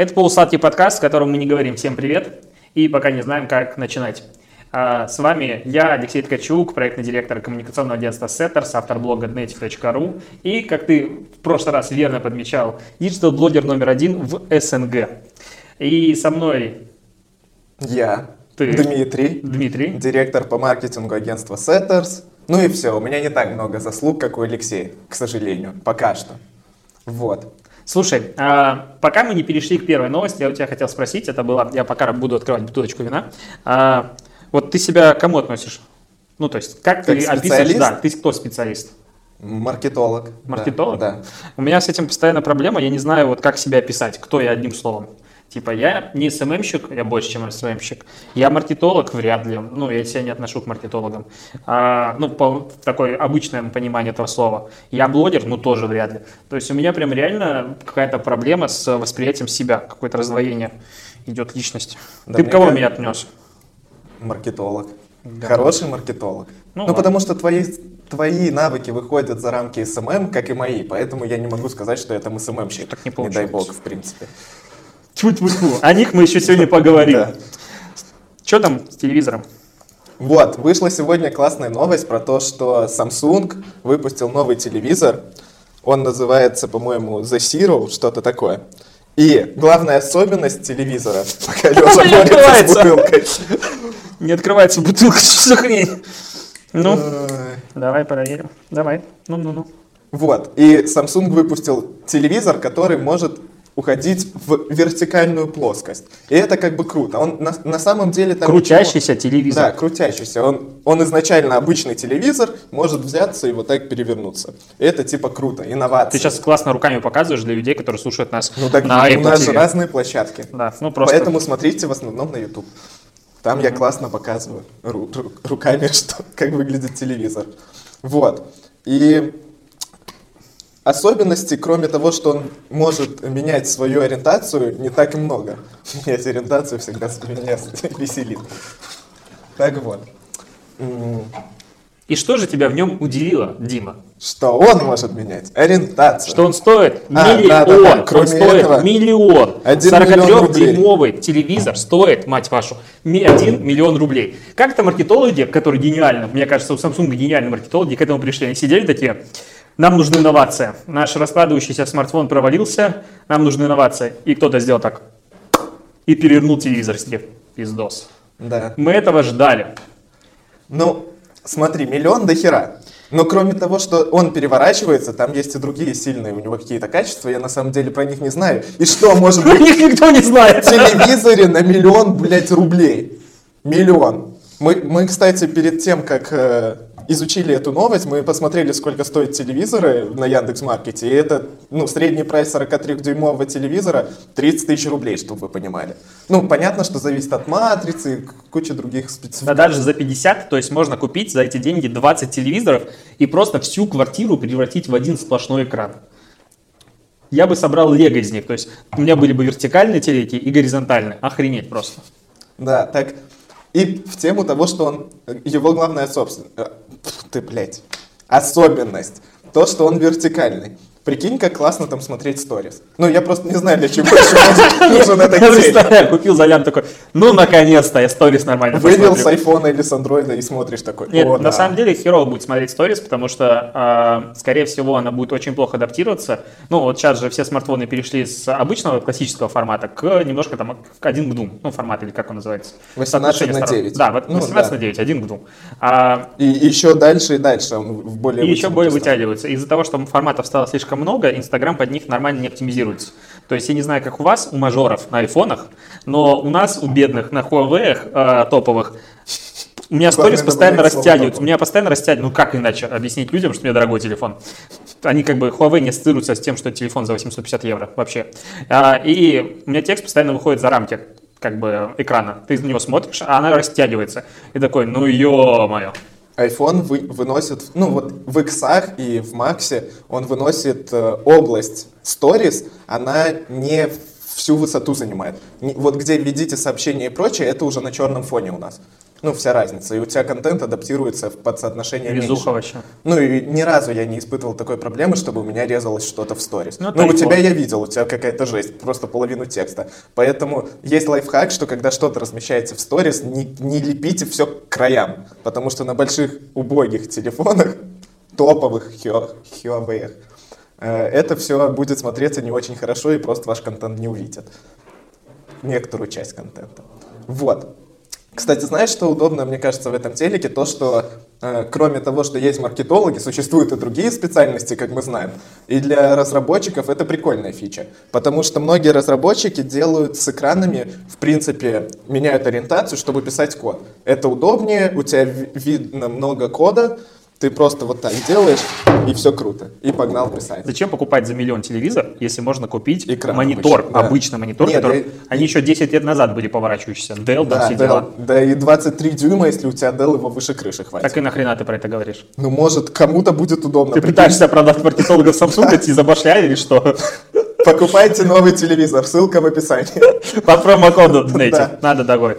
Это полусладкий подкаст, в котором мы не говорим всем привет и пока не знаем, как начинать. А, с вами я, Алексей Ткачук, проектный директор коммуникационного агентства Setters, автор блога native.ru и, как ты в прошлый раз верно подмечал, диджитал-блогер номер один в СНГ. И со мной Я, Ты. Дмитрий, Дмитрий. директор по маркетингу агентства Setters. Ну и все, у меня не так много заслуг, как у Алексея, к сожалению, пока что. Вот. Слушай, а, пока мы не перешли к первой новости, я у тебя хотел спросить, это было, я пока буду открывать бутылочку вина. А, вот ты себя к кому относишь? Ну, то есть, как, ты Как описываешь, специалист? да, ты кто специалист? Маркетолог. да, Маркетолог? Да. У меня с этим постоянно проблема, я не знаю, вот как себя описать, кто я одним словом. Типа, я не СММщик, я больше, чем СММщик. Я маркетолог, вряд ли. Ну, я себя не отношу к маркетологам. А, ну, по такое обычное понимание этого слова. Я блогер, ну, тоже вряд ли. То есть у меня прям реально какая-то проблема с восприятием себя, какое-то раздвоение идет личности. Да, Ты кого кажется- меня отнес? Маркетолог. Хороший маркетолог. Ну Ну, ладно. потому что твои, твои навыки выходят за рамки СММ, как и мои, поэтому я не могу сказать, что я там СММщик. Так не дай получается. бог, в принципе. Тьфу-тьфу-тьфу. О них мы еще сегодня поговорим. Да. Что там с телевизором? Вот, вышла сегодня классная новость про то, что Samsung выпустил новый телевизор. Он называется, по-моему, The Zero, что-то такое. И главная особенность телевизора, пока Леша не борется с открывается. бутылкой. Не открывается бутылка, что за хрень? Ну, давай проверим. Давай. Ну-ну-ну. Вот, и Samsung выпустил телевизор, который может уходить в вертикальную плоскость. И это как бы круто. Он на, на самом деле там... Крутящийся телевизор. Да, крутящийся. Он, он изначально обычный телевизор, может взяться и вот так перевернуться. И это типа круто, инновация. Ты сейчас классно руками показываешь для людей, которые слушают нас Ну так на у нас же разные площадки. Да, ну просто. Поэтому смотрите в основном на YouTube. Там я классно показываю ру- ру- руками, что, как выглядит телевизор. Вот. И особенностей, кроме того, что он может менять свою ориентацию, не так и много. Менять ориентацию всегда меня веселит. Так вот. И что же тебя в нем удивило, Дима? Что он может менять? Ориентацию. Что он стоит А, миллион. да-да-да, Он кроме стоит этого, миллион. один миллион рублей. 43-дюймовый телевизор стоит, мать вашу, ми- 1 миллион рублей. Как-то маркетологи, которые гениально, мне кажется, у Samsung гениальные маркетологи к этому пришли. Они сидели такие, нам нужна инновация. Наш раскладывающийся смартфон провалился, нам нужна инновация. И кто-то сделал так. И перевернул телевизор себе. Пиздос. Да. Мы этого ждали. Ну, смотри, миллион до хера. Но кроме того, что он переворачивается, там есть и другие сильные у него какие-то качества, я на самом деле про них не знаю. И что может Про быть них никто не знает. в телевизоре на миллион, блядь, рублей? Миллион. Мы, мы кстати, перед тем, как э, изучили эту новость, мы посмотрели, сколько стоят телевизоры на Яндекс.Маркете, и это, ну, средний прайс 43-дюймового телевизора 30 тысяч рублей, чтобы вы понимали. Ну, понятно, что зависит от матрицы и куча других специфик. Да даже за 50, то есть можно купить за эти деньги 20 телевизоров и просто всю квартиру превратить в один сплошной экран. Я бы собрал лего из них, то есть у меня были бы вертикальные телеки и горизонтальные. Охренеть просто. Да, так. И в тему того, что он, его главная собственность, ты, блядь, особенность, то, что он вертикальный. Прикинь, как классно там смотреть сторис. Ну, я просто не знаю, для чего нужен- этот Я представляю, купил за лям такой, ну наконец-то я сторис нормально Вывел с посмотрю». айфона или с андроида и смотришь такой. Нет, «О, на да». самом деле херово будет смотреть сторис, потому что, а, скорее всего, она будет очень плохо адаптироваться. Ну, вот сейчас же все смартфоны перешли с обычного классического формата к немножко там 1 к 2, ну, формат или как он называется. 18 Соотношение на сторон. 9. Да, вот Ну, 18 да. на 9, 1 к 2. А, И еще дальше и дальше он в более и еще более стал. вытягиваются. Из-за того, что форматов стало слишком много, Инстаграм под них нормально не оптимизируется. То есть я не знаю, как у вас, у мажоров на айфонах, но у нас, у бедных, на Huawei э, топовых, у меня сторис постоянно растягиваются. У меня постоянно растягиваются. Ну как иначе объяснить людям, что у меня дорогой телефон? Они как бы Huawei не ассоциируются с тем, что телефон за 850 евро вообще. А, И у меня текст постоянно выходит за рамки как бы экрана. Ты на него смотришь, а она растягивается. И такой, ну ё-моё. iPhone вы- выносит, ну вот в X и в Max он выносит э, область Stories, она не всю высоту занимает. Вот где видите сообщения и прочее, это уже на черном фоне у нас. Ну, вся разница. И у тебя контент адаптируется под соотношение Везуха меньше. вообще. Ну и ни разу я не испытывал такой проблемы, чтобы у меня резалось что-то в сторис. Ну, Ну, у тебя я видел, у тебя какая-то жесть, просто половину текста. Поэтому есть лайфхак, что когда что-то размещаете в сторис, не, не лепите все к краям. Потому что на больших убогих телефонах, топовых Хё- Huawei, э, это все будет смотреться не очень хорошо и просто ваш контент не увидят. Некоторую часть контента. Вот. Кстати, знаешь, что удобно, мне кажется, в этом телеке? То, что э, кроме того, что есть маркетологи, существуют и другие специальности, как мы знаем. И для разработчиков это прикольная фича. Потому что многие разработчики делают с экранами, в принципе, меняют ориентацию, чтобы писать код. Это удобнее, у тебя ви- видно много кода, ты просто вот так делаешь, и все круто. И погнал писать. Зачем покупать за миллион телевизор, если можно купить Экран монитор, обычный, да. обычный монитор, Нет, который... да- Они еще 10 лет назад были поворачивающиеся. Dell, да, Да, все да, дела. да, и 23 дюйма, если у тебя Dell его выше крыши хватит. Так и нахрена ты про это говоришь? Ну, может, кому-то будет удобно. Ты пытаешься продать маркетологов Samsung, эти забашляли или что? Покупайте новый телевизор, ссылка в описании. По промокоду. Да. Надо такой.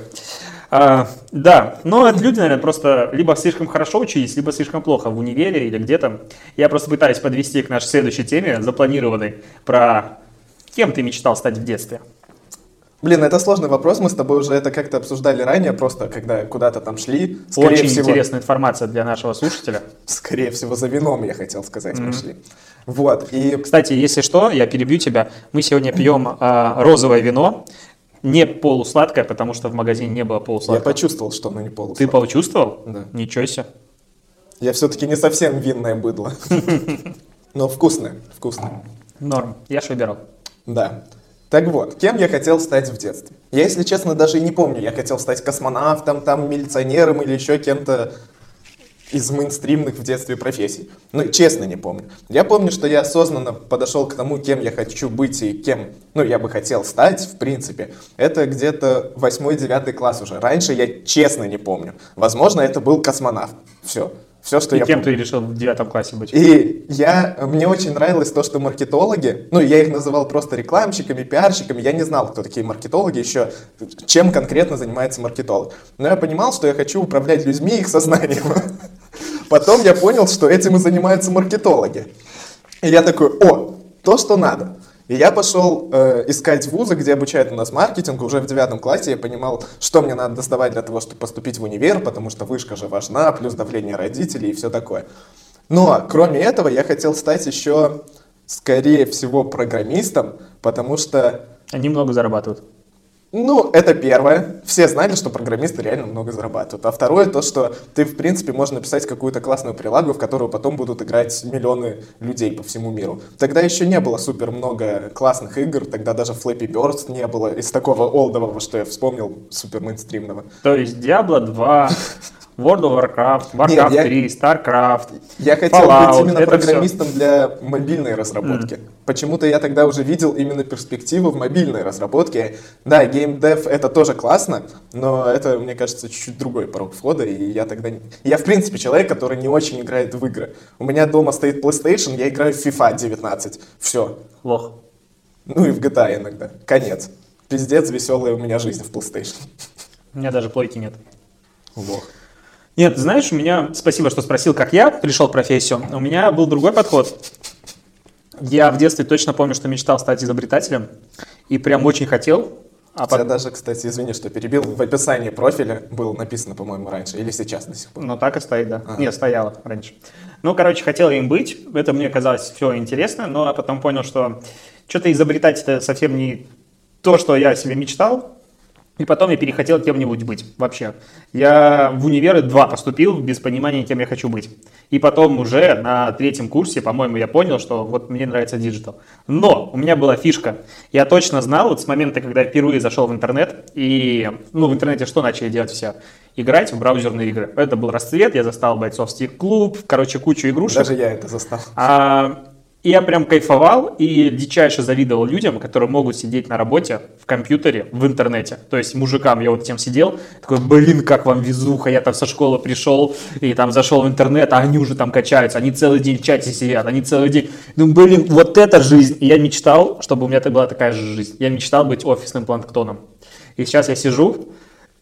А, да, но это люди, наверное, просто либо слишком хорошо учились, либо слишком плохо в универе или где-то. Я просто пытаюсь подвести к нашей следующей теме, запланированной, про кем ты мечтал стать в детстве. Блин, это сложный вопрос, мы с тобой уже это как-то обсуждали ранее, просто когда куда-то там шли. Скорее Очень всего, интересная информация для нашего слушателя. скорее всего, за вином, я хотел сказать, мы шли. Вот, и Кстати, если что, я перебью тебя. Мы сегодня пьем а, розовое вино, не полусладкое, потому что в магазине не было я полусладкого. почувствовал, что оно не полусладкое. Ты почувствовал? Да. Ничего себе. Я все-таки не совсем винное быдло. Но вкусное, вкусное. Норм. Я ж выбирал. Да. Так вот, кем я хотел стать в детстве? Я, если честно, даже и не помню. Я хотел стать космонавтом, там, милиционером или еще кем-то из мейнстримных в детстве профессий. Ну, честно не помню. Я помню, что я осознанно подошел к тому, кем я хочу быть и кем, ну, я бы хотел стать, в принципе. Это где-то 8-9 класс уже. Раньше я честно не помню. Возможно, это был космонавт. Все. Все, что И я кем помню. ты решил в девятом классе быть? И я, мне очень нравилось то, что маркетологи, ну, я их называл просто рекламщиками, пиарщиками, я не знал, кто такие маркетологи еще, чем конкретно занимается маркетолог. Но я понимал, что я хочу управлять людьми их сознанием. Потом я понял, что этим и занимаются маркетологи. И я такой, о, то, что надо. И я пошел э, искать вузы, где обучают у нас маркетингу. Уже в девятом классе я понимал, что мне надо доставать для того, чтобы поступить в универ, потому что вышка же важна, плюс давление родителей и все такое. Но кроме этого я хотел стать еще, скорее всего, программистом, потому что Они много зарабатывают. Ну, это первое. Все знали, что программисты реально много зарабатывают. А второе, то, что ты, в принципе, можешь написать какую-то классную прилагу, в которую потом будут играть миллионы людей по всему миру. Тогда еще не было супер много классных игр, тогда даже Flappy Birds не было из такого олдового, что я вспомнил, супер мейнстримного. То есть Diablo 2, World of Warcraft, Warcraft Нет, я- 3, StarCraft. Я хотел Fallout, быть именно программистом для мобильной разработки. Почему-то я тогда уже видел именно перспективы в мобильной разработке. Да, геймдев это тоже классно, но это, мне кажется, чуть-чуть другой порог входа, и я тогда... Я, в принципе, человек, который не очень играет в игры. У меня дома стоит PlayStation, я играю в FIFA 19. Все. Лох. Ну и в GTA иногда. Конец. Пиздец, веселая у меня жизнь в PlayStation. У меня даже плойки нет. Лох. Нет, знаешь, у меня, спасибо, что спросил, как я пришел в профессию. У меня был другой подход. Я в детстве точно помню, что мечтал стать изобретателем. И прям очень хотел. А потом... даже, кстати, извини, что перебил, в описании профиля было написано, по-моему, раньше, или сейчас до сих пор. Ну, так и стоит, да. Нет, стояло раньше. Ну, короче, хотел им быть. Это мне казалось все интересно, но я потом понял, что что-то изобретать это совсем не то, что я себе мечтал. И потом я перехотел кем-нибудь быть вообще. Я в универы два поступил без понимания, кем я хочу быть. И потом уже на третьем курсе, по-моему, я понял, что вот мне нравится диджитал. Но у меня была фишка. Я точно знал вот с момента, когда я впервые зашел в интернет, и ну, в интернете что начали делать все? Играть в браузерные игры. Это был расцвет, я застал бойцовский клуб, короче, кучу игрушек. Даже я это застал. А, и я прям кайфовал и дичайше завидовал людям, которые могут сидеть на работе в компьютере, в интернете. То есть мужикам я вот тем сидел, такой, блин, как вам везуха, я там со школы пришел и там зашел в интернет, а они уже там качаются, они целый день в чате сидят, они целый день, ну блин, вот это жизнь. И я мечтал, чтобы у меня была такая же жизнь. Я мечтал быть офисным планктоном. И сейчас я сижу,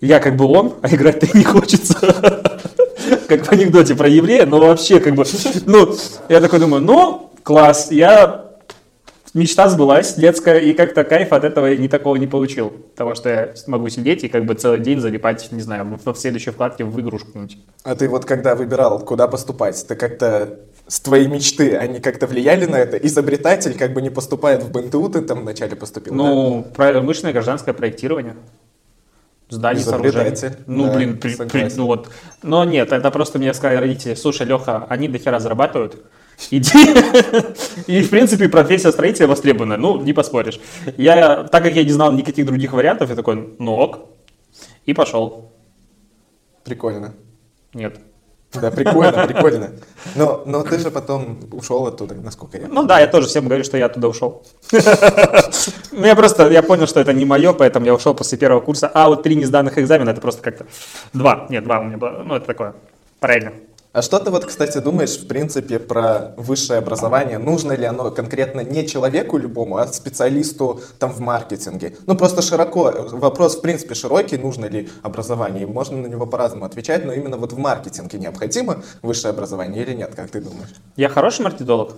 я как бы он, а играть-то не хочется. Как в анекдоте про еврея, но вообще как бы, ну, я такой думаю, ну, класс, я мечта сбылась детская, и как-то кайф от этого ни такого не получил. Того, что я могу сидеть и как бы целый день залипать, не знаю, в следующей вкладке в игрушку. А ты вот когда выбирал, куда поступать, ты как-то с твоей мечты, они как-то влияли на это? Изобретатель как бы не поступает в БНТУ, ты там вначале поступил, Ну, да? промышленное гражданское проектирование зданий, сооружений. Ну, да, блин, при, при, ну вот. Но нет, это просто мне сказали родители, слушай, Леха, они до хера зарабатывают, иди. И, в принципе, профессия строителя востребована, ну, не поспоришь. Я, так как я не знал никаких других вариантов, я такой, ну ок, и пошел. Прикольно. Нет. Да, прикольно, прикольно. Но, но ты же потом ушел оттуда, насколько я Ну да, я тоже всем говорю, что я оттуда ушел. Ну я просто, я понял, что это не мое, поэтому я ушел после первого курса. А вот три несданных экзамена, это просто как-то... Два, нет, два у меня было. Ну это такое, правильно. А что ты вот, кстати, думаешь, в принципе, про высшее образование? Нужно ли оно конкретно не человеку любому, а специалисту там в маркетинге? Ну, просто широко, вопрос, в принципе, широкий, нужно ли образование, можно на него по-разному отвечать, но именно вот в маркетинге необходимо высшее образование или нет, как ты думаешь? Я хороший маркетолог?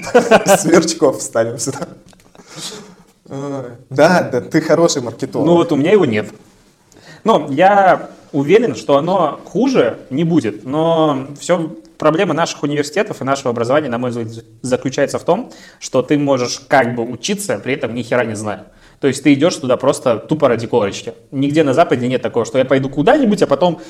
Сверчков вставим сюда. Да, да, ты хороший маркетолог. Ну вот у меня его нет. Ну, я уверен, что оно хуже не будет, но все проблема наших университетов и нашего образования, на мой взгляд, заключается в том, что ты можешь как бы учиться, при этом ни хера не зная. То есть ты идешь туда просто тупо ради корочки. Нигде на Западе нет такого, что я пойду куда-нибудь, а потом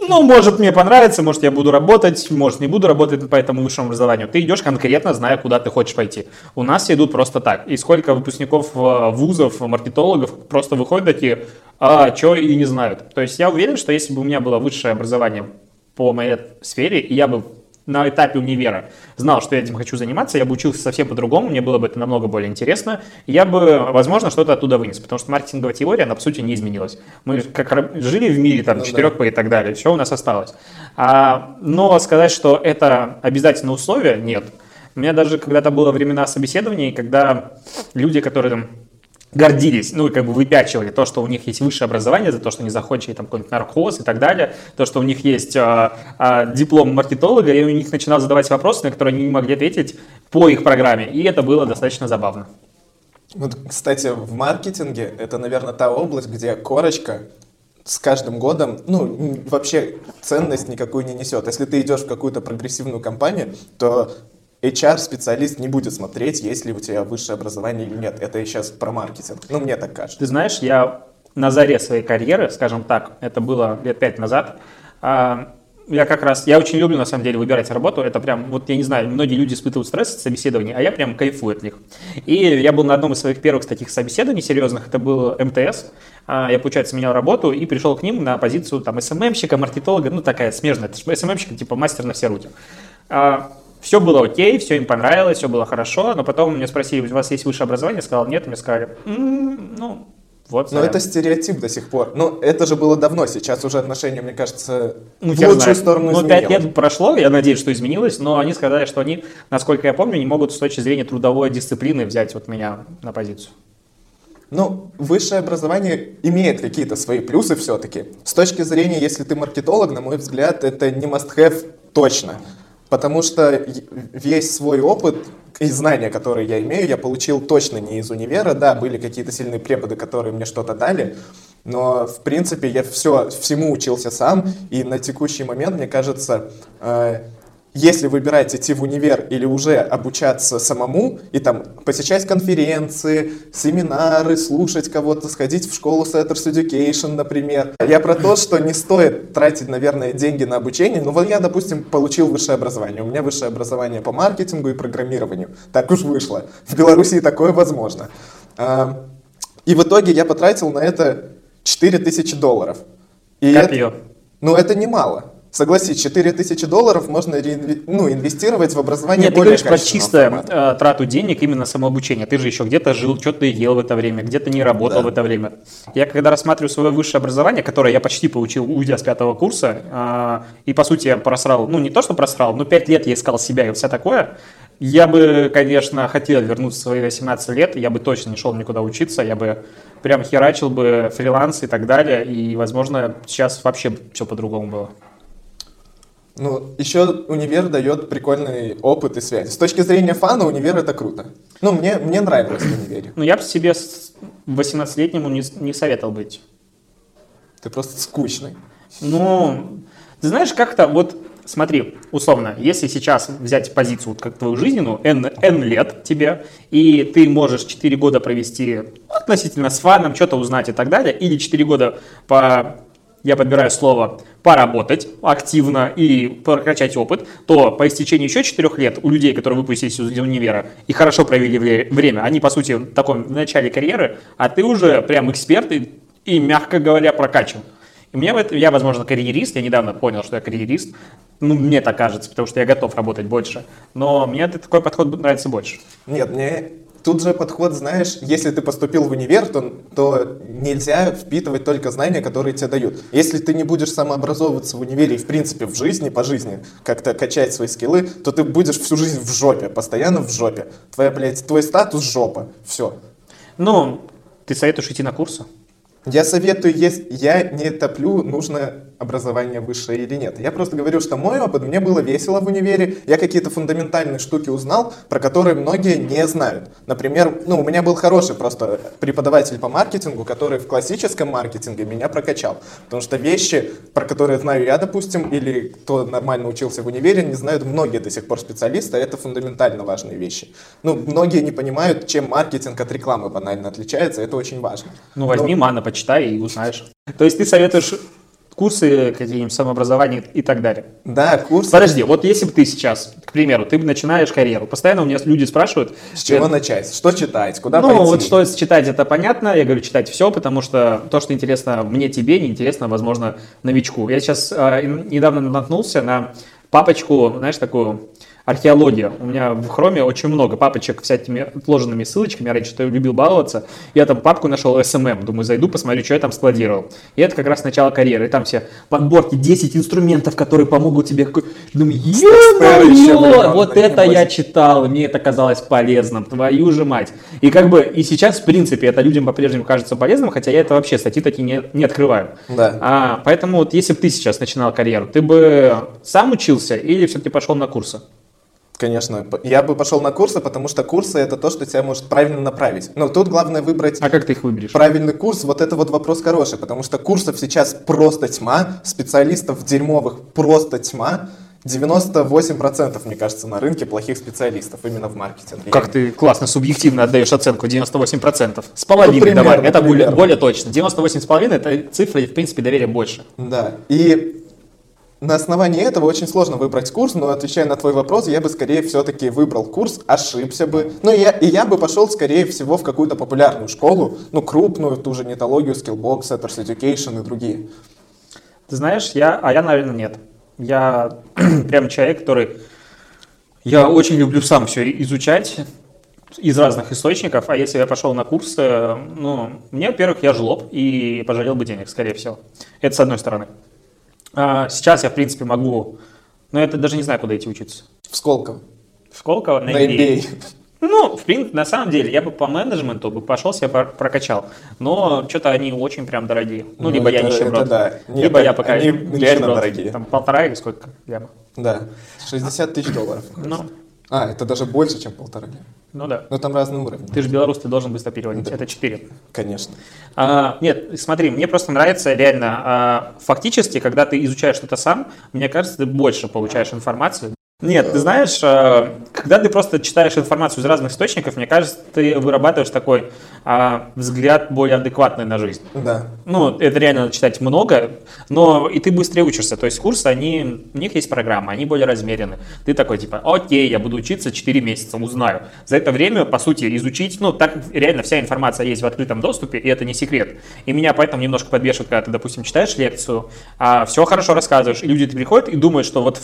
ну, может, мне понравится, может, я буду работать, может, не буду работать по этому высшему образованию. Ты идешь конкретно, зная, куда ты хочешь пойти. У нас идут просто так. И сколько выпускников э, вузов, маркетологов просто выходят такие, а, что и не знают. То есть я уверен, что если бы у меня было высшее образование по моей сфере, и я бы на этапе универа знал, что я этим хочу заниматься, я бы учился совсем по-другому, мне было бы это намного более интересно, я бы, возможно, что-то оттуда вынес, потому что маркетинговая теория, она, по сути, не изменилась. Мы как жили в мире, там, ну, 4 да. и так далее, все у нас осталось. А, но сказать, что это обязательное условие, нет. У меня даже когда-то было времена собеседований, когда люди, которые там гордились, ну, и как бы выпячивали то, что у них есть высшее образование, за то, что они закончили там какой-нибудь нархоз и так далее, то, что у них есть а, а, диплом маркетолога, и у них начинал задавать вопросы, на которые они не могли ответить по их программе, и это было достаточно забавно. Вот, кстати, в маркетинге это, наверное, та область, где корочка с каждым годом, ну, вообще ценность никакую не несет. Если ты идешь в какую-то прогрессивную компанию, то HR-специалист не будет смотреть, есть ли у тебя высшее образование или нет. Это сейчас про маркетинг. Ну, мне так кажется. Ты знаешь, я на заре своей карьеры, скажем так, это было лет пять назад, а, я как раз, я очень люблю на самом деле выбирать работу, это прям, вот я не знаю, многие люди испытывают стресс от собеседований, а я прям кайфую от них. И я был на одном из своих первых таких собеседований серьезных, это был МТС, а, я, получается, менял работу и пришел к ним на позицию там СММщика, маркетолога, ну такая смежная, это СММщик, типа мастер на все руки. Все было окей, все им понравилось, все было хорошо, но потом меня спросили, у вас есть высшее образование? Я сказал, нет, мне сказали, м-м, ну, вот. Но это стереотип до сих пор. Ну, это же было давно, сейчас уже отношения, мне кажется, ну, в лучшую знаю. сторону Ну, пять лет прошло, я надеюсь, что изменилось, но они сказали, что они, насколько я помню, не могут с точки зрения трудовой дисциплины взять вот меня на позицию. Ну, высшее образование имеет какие-то свои плюсы все-таки. С точки зрения, если ты маркетолог, на мой взгляд, это не must-have точно потому что весь свой опыт и знания, которые я имею, я получил точно не из универа. Да, были какие-то сильные преподы, которые мне что-то дали, но, в принципе, я все, всему учился сам, и на текущий момент, мне кажется, э, если выбирать идти в универ или уже обучаться самому и там посещать конференции, семинары, слушать кого-то, сходить в школу Setters Education, например. Я про то, что не стоит тратить, наверное, деньги на обучение. Ну вот я, допустим, получил высшее образование. У меня высшее образование по маркетингу и программированию. Так уж вышло. В Беларуси такое возможно. А, и в итоге я потратил на это 4000 долларов. И Копье. Это, ну это немало. Согласись, 4000 долларов можно реинве- ну, инвестировать в образование Нет, ты более говоришь про качественного чистое формата. э, трату денег именно самообучение. Ты же еще где-то жил, что-то ел в это время, где-то не работал Да. в это время. Я когда рассматриваю свое высшее образование, которое я почти получил, уйдя с пятого курса, э, и по сути я просрал, ну не то, что просрал, но пять лет я искал себя и все такое, я бы, конечно, хотел вернуться в свои 18 лет, я бы точно не шел никуда учиться, я бы прям херачил бы фриланс и так далее, и, возможно, сейчас вообще все по-другому было. Ну, еще универ дает прикольный опыт и связь. С точки зрения фана, универ это круто. Ну, мне, мне нравилось в универе. Ну, я бы себе с 18-летнему не, не советовал быть. Ты просто скучный. Ну, ты знаешь, как-то вот, смотри, условно, если сейчас взять позицию вот как твою жизненную, N, N лет тебе, и ты можешь 4 года провести относительно с фаном, что-то узнать и так далее, или 4 года по, я подбираю слово, поработать активно и прокачать опыт, то по истечении еще 4 лет у людей, которые выпустились из универа и хорошо провели вре- время, они, по сути, в таком в начале карьеры, а ты уже прям эксперт и, и мягко говоря, прокачан. И мне в этом, я, возможно, карьерист, я недавно понял, что я карьерист, ну, мне так кажется, потому что я готов работать больше, но мне такой подход нравится больше. Нет, мне тут же подход, знаешь, если ты поступил в универ, то, то нельзя впитывать только знания, которые тебе дают. Если ты не будешь самообразовываться в универе и, в принципе, в жизни, по жизни, как-то качать свои скиллы, то ты будешь всю жизнь в жопе, постоянно в жопе. Твоя, блядь, твой статус жопа. Все. Ну, ты советуешь идти на курсы? Я советую, если я не топлю, нужно образование высшее или нет. Я просто говорю, что мой опыт, мне было весело в универе, я какие-то фундаментальные штуки узнал, про которые многие не знают. Например, ну, у меня был хороший просто преподаватель по маркетингу, который в классическом маркетинге меня прокачал. Потому что вещи, про которые знаю я, допустим, или кто нормально учился в универе, не знают многие до сих пор специалисты, а это фундаментально важные вещи. Ну, многие не понимают, чем маркетинг от рекламы банально отличается, это очень важно. Ну, возьми мана, почитай и узнаешь. То есть ты советуешь курсы какие-нибудь самообразования и так далее. Да, курс. Подожди, вот если бы ты сейчас, к примеру, ты начинаешь карьеру, постоянно у меня люди спрашивают, С чего э, начать? Что читать? Куда ну, пойти? вот что читать, это понятно. Я говорю, читать все, потому что то, что интересно мне, тебе, не интересно, возможно, новичку. Я сейчас э, недавно наткнулся на папочку, знаешь, такую археология. У меня в хроме очень много папочек с этими отложенными ссылочками. Я раньше любил баловаться. Я там папку нашел SMM. Думаю, зайду, посмотрю, что я там складировал. И это как раз начало карьеры. И там все подборки, 10 инструментов, которые помогут тебе. Думаю, времен, вот это я читал, и мне это казалось полезным, твою же мать. И как бы и сейчас, в принципе, это людям по-прежнему кажется полезным, хотя я это вообще статьи такие не, не открываю. Да. А, поэтому вот если бы ты сейчас начинал карьеру, ты бы сам учился или все-таки пошел на курсы? Конечно, я бы пошел на курсы, потому что курсы это то, что тебя может правильно направить. Но тут главное выбрать А как ты их выберешь? правильный курс. Вот это вот вопрос хороший, потому что курсов сейчас просто тьма, специалистов дерьмовых просто тьма. 98% мне кажется на рынке плохих специалистов именно в маркетинге. Как ты классно субъективно отдаешь оценку 98%. С половиной Ну, примерно, давай, это более, примерно. более точно. 98,5% это цифра, и в принципе доверия больше. Да. И на основании этого очень сложно выбрать курс, но отвечая на твой вопрос, я бы скорее все-таки выбрал курс, ошибся бы. Ну, я, и я бы пошел, скорее всего, в какую-то популярную школу, ну, крупную, ту же нетологию, Skillbox, Setters Education и другие. Ты знаешь, я, а я, наверное, нет. Я прям человек, который... Я очень люблю сам все изучать из разных источников, а если я пошел на курсы, ну, мне, во-первых, я жлоб и пожалел бы денег, скорее всего. Это с одной стороны. А сейчас я, в принципе, могу... Но я даже не знаю, куда идти учиться. В Сколково. В Сколково, на, На MBA. MBA. Ну, в принципе, на самом деле, я бы по менеджменту бы пошел себя прокачал. Но что-то они очень прям дорогие. Ну, Ну, либо я это- нищеброд. это да. Нет, либо я пока они нищеброд. реально дорогие. Там полтора или сколько ляма. Да. 60 тысяч долларов. Ну, А, это даже больше, чем полтора. ну да. Но там разные уровни. Ты же белорус, ты должен быстро переводить. Это 4. Конечно. А, нет, смотри, мне просто нравится реально, а, фактически, когда ты изучаешь что-то сам, мне кажется, ты больше получаешь информацию. Нет, ты знаешь, э, когда ты просто читаешь информацию из разных источников, мне кажется, ты вырабатываешь такой а, взгляд более адекватный на жизнь. Да. Ну, это реально надо читать много, но и ты быстрее учишься. То есть курсы, они, у них есть программа, они более размерены. Ты такой, типа, окей, я буду учиться 4 месяца, узнаю. За это время, по сути, изучить, ну, так реально вся информация есть в открытом доступе, и это не секрет. И меня поэтому немножко подбешивает, когда ты, допустим, читаешь лекцию, а все хорошо рассказываешь, и люди приходят и думают, что вот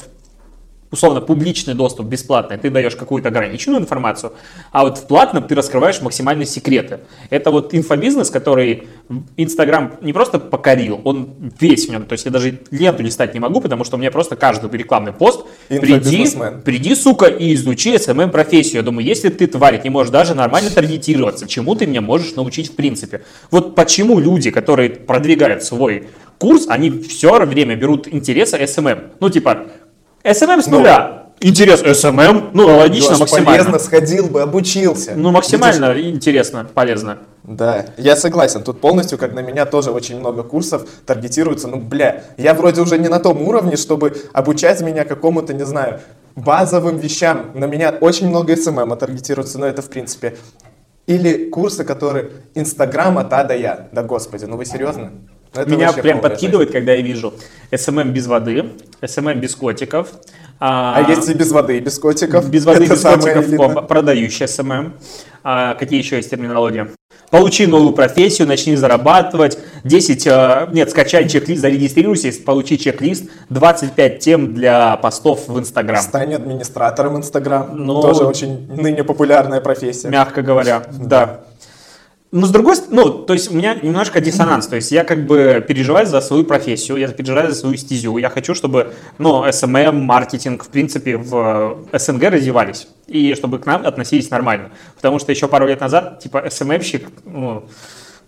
условно публичный доступ бесплатный, ты даешь какую-то ограниченную информацию, а вот в платном ты раскрываешь максимальные секреты. Это вот инфобизнес, который Инстаграм не просто покорил, он весь в нем. То есть я даже ленту листать не могу, потому что у меня просто каждый рекламный пост приди, приди, сука, и изучи SMM профессию. Я думаю, если ты, тварь, не можешь даже нормально таргетироваться, чему ты меня можешь научить в принципе? Вот почему люди, которые продвигают свой курс, они все время берут интересы SMM. Ну, типа, SMM с нуля. Интерес SMM, ну, логично, Леш, максимально. полезно сходил бы, обучился. Ну, максимально интересно, полезно. Да, я согласен. Тут полностью, как на меня, тоже очень много курсов таргетируется. Ну, бля, я вроде уже не на том уровне, чтобы обучать меня какому-то, не знаю, базовым вещам. На меня очень много СММ таргетируется, но это в принципе. Или курсы, которые Инстаграм от А до Я. Да господи, ну вы серьезно? Это Меня прям полная подкидывает, когда я вижу SMM без воды, SMM без котиков. А есть и без воды, и без котиков. Без воды, Это без котиков, элитное. продающий SMM. А, какие еще есть терминологии? Получи новую профессию, начни зарабатывать. 10, э, нет, скачай чек-лист, зарегистрируйся, получи чек-лист. 25 тем для постов в Инстаграм. Стань администратором Инстаграм. Ну, Тоже очень ныне популярная профессия. Мягко говоря, да. Но с другой стороны, ну, то есть у меня немножко диссонанс, то есть я как бы переживаю за свою профессию, я переживаю за свою стезю, я хочу, чтобы, ну, SMM, маркетинг, в принципе, в СНГ развивались, и чтобы к нам относились нормально, потому что еще пару лет назад, типа, СММщик, ну,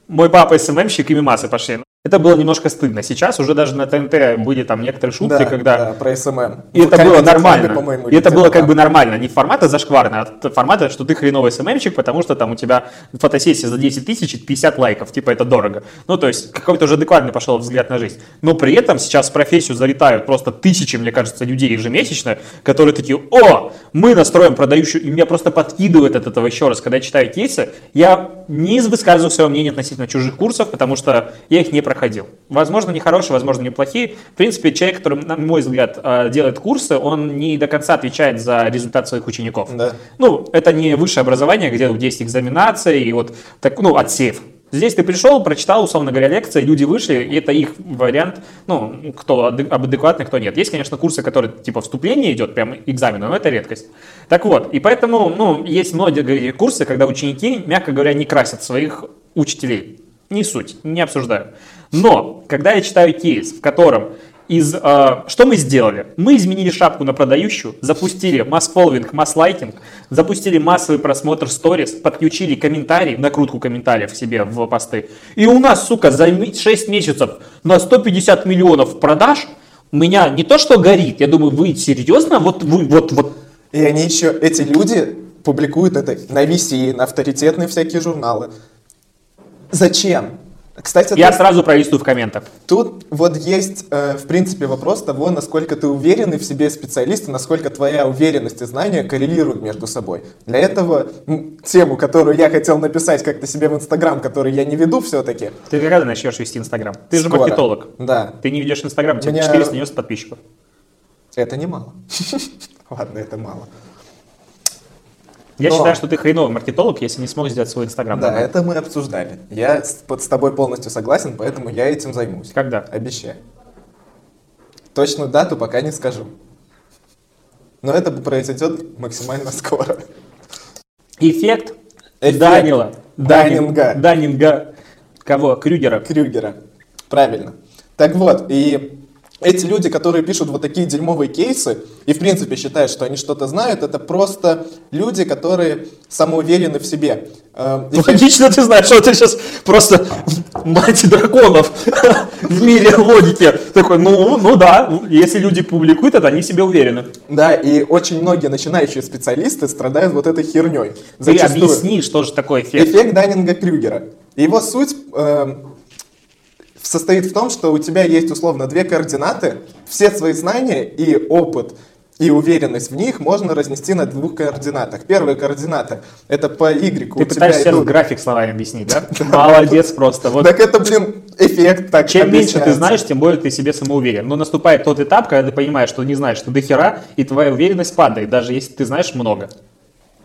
мой папа СММщик и мимасы пошли. Это было немножко стыдно. Сейчас уже даже на ТНТ были там некоторые шутки, Да, когда да, про СММ. и это Comedy было нормально. по-моему, И это было как бы нормально. Не формата зашкварно, а формата, что ты хреновый СММщик, потому что там у тебя фотосессия за 10 тысяч и 50 лайков. Типа это дорого. Ну, то есть какой-то уже адекватный пошел взгляд на жизнь. Но при этом сейчас в профессию залетают просто тысячи, мне кажется, людей ежемесячно, которые такие, о, мы настроим продающую, и меня просто подкидывает от этого еще раз. Когда я читаю кейсы, я не высказываю свое мнение относительно чужих курсов, потому что я их не проходил. Возможно, не хорошие, возможно, неплохие. В принципе, человек, который, на мой взгляд, э, делает курсы, он не до конца отвечает за результат своих учеников. Да. Ну, это не высшее образование, где есть экзаменация и вот, так, ну, отсев. Здесь ты пришел, прочитал, условно говоря, лекции, люди вышли, и это их вариант, ну, кто аде- адекватный, кто нет. Есть, конечно, курсы, которые типа вступление идет, прям экзамен, но это редкость. Так вот, и поэтому, ну, есть многие курсы, когда ученики, мягко говоря, не красят своих учителей. Не суть, не обсуждаю. Но, когда я читаю кейс, в котором из, э, что мы сделали? Мы изменили шапку на продающую, запустили масс-фолловинг, масс-лайкинг, запустили массовый просмотр сторис, подключили комментарии, накрутку комментариев себе в посты. И у нас, сука, за 6 месяцев на 150 миллионов продаж меня не то что горит, я думаю, вы серьезно? Вот вы, вот, вот, И они еще, эти люди публикуют это на VC, на авторитетные всякие журналы. Зачем? Кстати, я тут, сразу пролистываю в комментах. тут вот есть, э, в принципе, вопрос того, насколько ты уверенный в себе специалист, и насколько твоя уверенность и знания коррелируют между собой. Для этого тему, которую я хотел написать как-то себе в Инстаграм, который я не веду все-таки. Ты когда начнешь вести Инстаграм? Ты же скоро. маркетолог. Да, Ты не ведешь Инстаграм, у тебя Меня- 490 подписчиков. это немало. Ладно, это мало. Я Но- считаю, что ты хреновый маркетолог, если не смог сделать свой Инстаграм. Да, нормально. это мы обсуждали. Я с, под- с тобой полностью согласен, поэтому я этим займусь. Когда? Обещаю. Точную дату пока не скажу. Но это произойдет максимально скоро. Эффект, Эффект Данила. Даннинга. Даннинга. Кого? Крюгера. Крюгера. Правильно. Так вот, и эти люди, которые пишут вот такие дерьмовые кейсы и в принципе считают, что они что-то знают, это просто люди, которые самоуверены в себе. Э, эффект- Логично ты знаешь, что ты сейчас просто мать драконов в мире логики. Такой, ну, ну да, если люди публикуют это, они себе уверены. Да, и очень многие начинающие специалисты страдают вот этой херней. Ты объясни, что же такое эффект. Эффект Даннинга-Крюгера. Его суть эм, состоит в том, что у тебя есть условно две координаты, все свои знания и опыт и уверенность в них можно разнести на двух координатах. Первая координата – это по Y. Ты пытаешься сейчас график словами объяснить, да? Молодец просто. Вот. Так это, блин, эффект так Чем меньше ты знаешь, тем более ты себе самоуверен. Но наступает тот этап, когда ты понимаешь, что не знаешь, что до хера, и твоя уверенность падает, даже если ты знаешь много.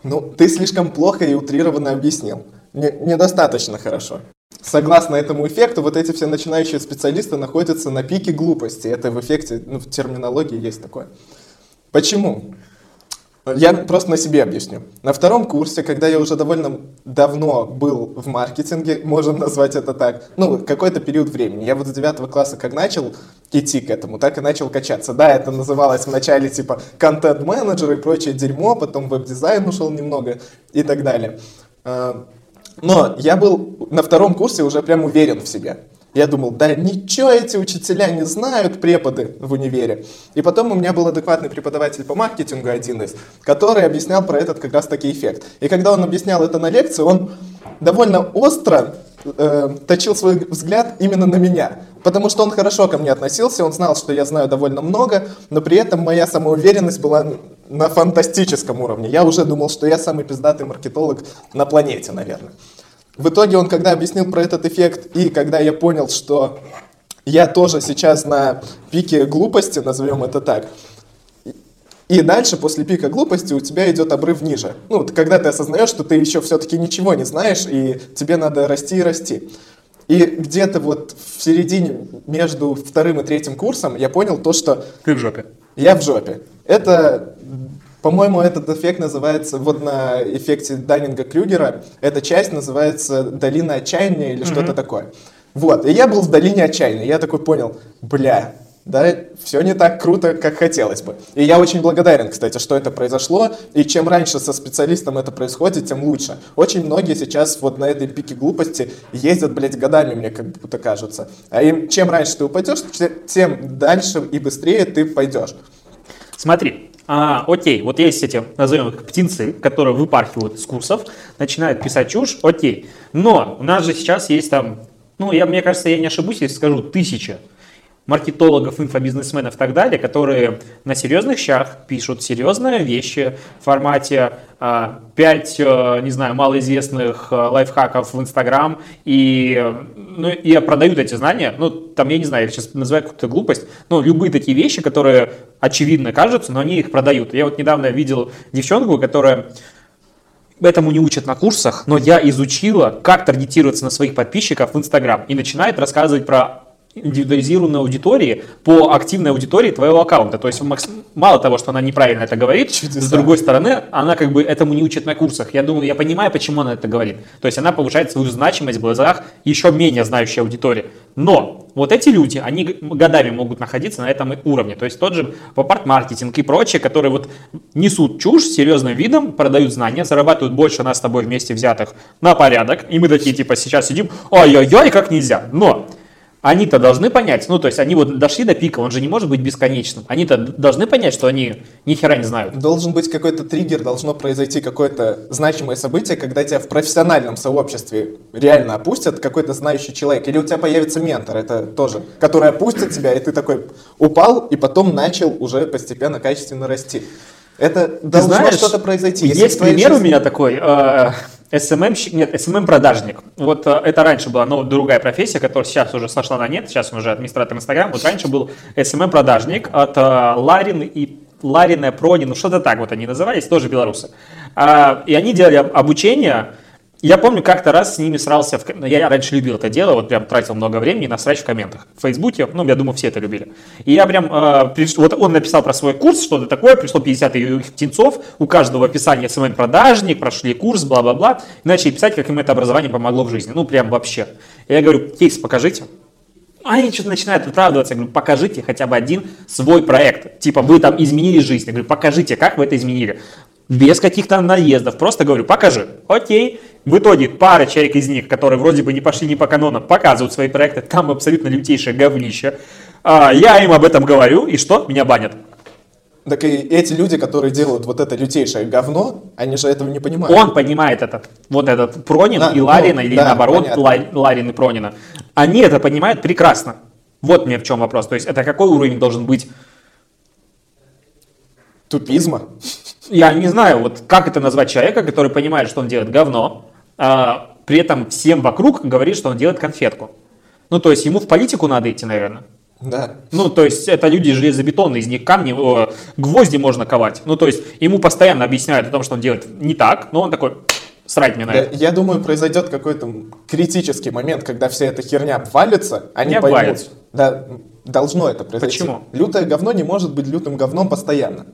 Ну, ты слишком плохо и утрированно объяснил. Не, недостаточно хорошо. Согласно этому эффекту, вот эти все начинающие специалисты находятся на пике глупости. Это в эффекте, ну, в терминологии есть такое. Почему? Я просто на себе объясню. На втором курсе, когда я уже довольно давно был в маркетинге, можем назвать это так, ну, какой-то период времени. Я вот с девятого класса как начал идти к этому, так и начал качаться. Да, это называлось вначале типа контент-менеджер и прочее дерьмо, потом веб-дизайн ушел немного и так далее. Но я был на втором курсе уже прям уверен в себе. Я думал, да ничего эти учителя не знают, преподы в универе. И потом у меня был адекватный преподаватель по маркетингу один из, который объяснял про этот как раз таки эффект. И когда он объяснял это на лекции, он довольно остро э, точил свой взгляд именно на меня. Потому что он хорошо ко мне относился, он знал, что я знаю довольно много, но при этом моя самоуверенность была на фантастическом уровне. Я уже думал, что я самый пиздатый маркетолог на планете, наверное. В итоге он, когда объяснил про этот эффект, и когда я понял, что я тоже сейчас на пике глупости, назовем это так, и дальше, после пика глупости, у тебя идет обрыв ниже. Ну, когда ты осознаешь, что ты еще все-таки ничего не знаешь, и тебе надо расти и расти. И где-то вот в середине между вторым и третьим курсом я понял то, что... Ты в жопе. Я в жопе. Это по-моему, этот эффект называется, вот на эффекте Даннинга-Крюгера, эта часть называется «Долина отчаяния» или mm-hmm. что-то такое. Вот, и я был в долине отчаяния, я такой понял, бля, да, все не так круто, как хотелось бы. И я очень благодарен, кстати, что это произошло, и чем раньше со специалистом это происходит, тем лучше. Очень многие сейчас вот на этой пике глупости ездят, блядь, годами, мне как будто кажется. А им, чем раньше ты упадешь, тем дальше и быстрее ты пойдешь. Смотри, а, окей, вот есть эти, назовем их птенцы, которые выпархивают с курсов, начинают писать чушь, окей. Но у нас же сейчас есть там, ну, я, мне кажется, я не ошибусь, если скажу тысяча маркетологов, инфобизнесменов и так далее, которые на серьезных щах пишут серьезные вещи в формате э, 5, э, не знаю, малоизвестных э, лайфхаков в Инстаграм и, ну, и продают эти знания. Ну, там, я не знаю, я сейчас называю какую-то глупость, но любые такие вещи, которые очевидно кажутся, но они их продают. Я вот недавно видел девчонку, которая этому не учат на курсах, но я изучила, как таргетироваться на своих подписчиков в Инстаграм и начинает рассказывать про индивидуализированной аудитории по активной аудитории твоего аккаунта. То есть мало того, что она неправильно это говорит, Чудеса. с другой стороны, она как бы этому не учит на курсах. Я думаю, я понимаю, почему она это говорит. То есть она повышает свою значимость в глазах еще менее знающей аудитории. Но вот эти люди, они годами могут находиться на этом уровне. То есть тот же попарт-маркетинг и прочее, которые вот несут чушь серьезным видом, продают знания, зарабатывают больше нас с тобой вместе взятых на порядок. И мы такие типа сейчас сидим, ой-ой-ой, как нельзя. Но они-то должны понять, ну, то есть они вот дошли до пика, он же не может быть бесконечным. Они-то должны понять, что они ни хера не знают. Должен быть какой-то триггер, должно произойти какое-то значимое событие, когда тебя в профессиональном сообществе реально опустят какой-то знающий человек. Или у тебя появится ментор, это тоже, который опустит тебя, и ты такой упал, и потом начал уже постепенно качественно расти. Это Ты должно что-то произойти. Есть пример жизни... у меня такой. Э, SMM, нет, SMM-продажник. Вот э, это раньше была ну, другая профессия, которая сейчас уже сошла на нет, сейчас он уже администратор Инстаграм. Вот раньше был SMM-продажник от э, Ларин и Ларина, Пронин, ну что-то так вот они назывались, тоже белорусы. А, и они делали обучение я помню, как-то раз с ними срался, в... Ну, я раньше любил это дело, вот прям тратил много времени на срач в комментах. В Фейсбуке, ну, я думаю, все это любили. И я прям, э, приш... вот он написал про свой курс, что-то такое, пришло 50 птенцов, у каждого описание СММ-продажник, прошли курс, бла-бла-бла, начали писать, как им это образование помогло в жизни. Ну, прям вообще. Я говорю, кейс покажите. Они что-то начинают оправдываться. Я говорю, покажите хотя бы один свой проект. Типа, вы там изменили жизнь. Я говорю, покажите, как вы это изменили без каких-то наездов, просто говорю, покажи. Окей. В итоге пара человек из них, которые вроде бы не пошли ни по канонам, показывают свои проекты, там абсолютно лютейшее говнище. А, я им об этом говорю, и что? Меня банят. Так и эти люди, которые делают вот это лютейшее говно, они же этого не понимают. Он понимает этот, вот этот Пронин а, и Ларина, ну, или да, наоборот, понятно. Ларин и Пронина. Они это понимают прекрасно. Вот мне в чем вопрос. То есть это какой уровень должен быть Тупизма. Я не знаю, вот как это назвать человека, который понимает, что он делает говно, а при этом всем вокруг говорит, что он делает конфетку. Ну, то есть ему в политику надо идти, наверное. Да. Ну, то есть это люди железобетонные, из них камни, о, гвозди можно ковать. Ну, то есть ему постоянно объясняют о том, что он делает не так, но он такой, срать мне на это. я думаю, произойдет какой-то критический момент, когда вся эта херня обвалится, они Не поймут. Да, должно это произойти. Почему? Лютое говно не может быть лютым говном постоянно.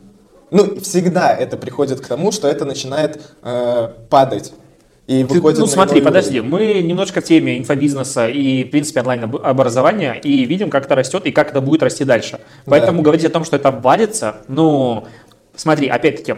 Ну, всегда это приходит к тому, что это начинает э, падать. И Ты- выходит ну смотри, подожди, уровень. мы немножко в теме инфобизнеса и, в принципе, онлайн-образования и видим, как это растет и как это будет расти дальше. Поэтому говорить о том, что это валится, ну, смотри, опять-таки,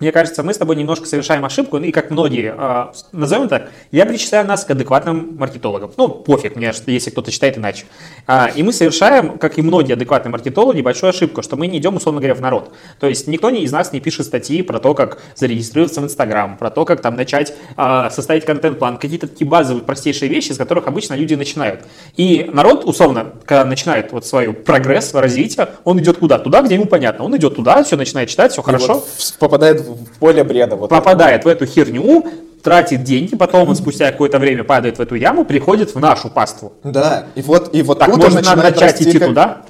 мне кажется, мы с тобой немножко совершаем ошибку, и как многие, а, назовем так, я причисляю нас к адекватным маркетологам. Ну, пофиг мне, если кто-то считает иначе. А, и мы совершаем, как и многие адекватные маркетологи, большую ошибку, что мы не идем, условно говоря, в народ. То есть никто из нас не пишет статьи про то, как зарегистрироваться в Инстаграм, про то, как там начать а, составить контент-план, какие-то такие базовые, простейшие вещи, с которых обычно люди начинают. И народ, условно, когда начинает вот свой прогресс, свое развитие, он идет куда? Туда, где ему понятно. Он идет туда, все начинает читать, все И хорошо вот попадает в поле бреда. Вот попадает в эту херню, тратит деньги, потом он спустя какое-то время падает в эту яму, приходит в нашу паству. Да, и вот, и вот Так, тут он может, надо начать расти идти как- туда,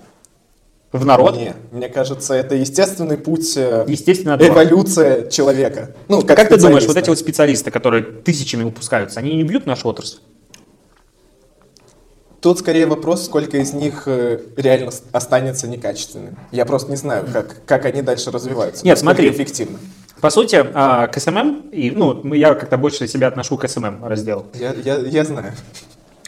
в народ? Не, мне кажется, это естественный путь, э, Естественно, эволюция человека. Ну, как, Как ты думаешь, вот эти вот специалисты, которые тысячами выпускаются, они не бьют нашу отрасль? Тут скорее вопрос, сколько из них э, реально останется некачественным. Я просто не знаю, как, как они дальше развиваются. Нет, смотри. эффективно. По сути, а, к СММ, и, ну, я как-то больше себя отношу к СММ раздел. Я, я, я знаю.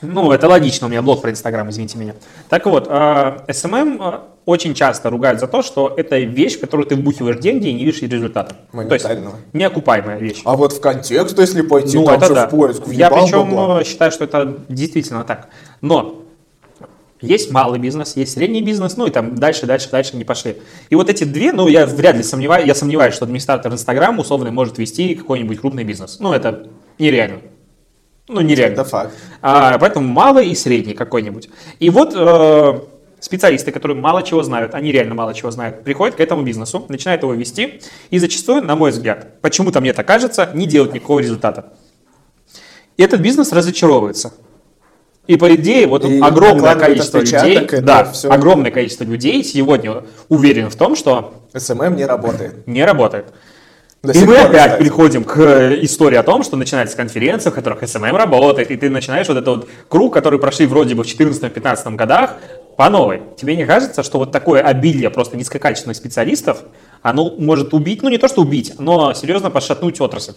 Ну, это логично, у меня блог про Инстаграм, извините меня. Так вот, а, SMM а, очень часто ругают за то, что это вещь, в которую ты вбухиваешь деньги и не видишь результата. То есть, неокупаемая вещь. А вот в контекст, если пойти, Ну, там это же да. в поиск, Я въебал причем бабла. э, считаю, что это действительно так. Но есть малый бизнес, есть средний бизнес, ну и там дальше, дальше, дальше не пошли. И вот эти две, ну я вряд ли сомневаюсь, я сомневаюсь, что администратор Инстаграм условно может вести какой-нибудь крупный бизнес. Ну это нереально. Ну нереально. Это факт. А, поэтому малый и средний какой-нибудь. И вот э, специалисты, которые мало чего знают, они реально мало чего знают, приходят к этому бизнесу, начинают его вести, и зачастую, на мой взгляд, почему-то мне так кажется, не делают никакого результата. И этот бизнес разочаровывается. И по идее, вот И огромное количество людей, это да, всё. огромное количество людей сегодня уверен в том, что СММ не работает. не работает. До И мы пор, опять кстати. приходим к э, истории о том, что начинается конференция, в которых СММ работает, и ты начинаешь вот этот вот круг, который прошли вроде бы в 2014-2015 годах, по новой. Тебе не кажется, что вот такое обилие просто низкокачественных специалистов, оно может убить, ну не то что убить, но серьезно подшатнуть отрасль,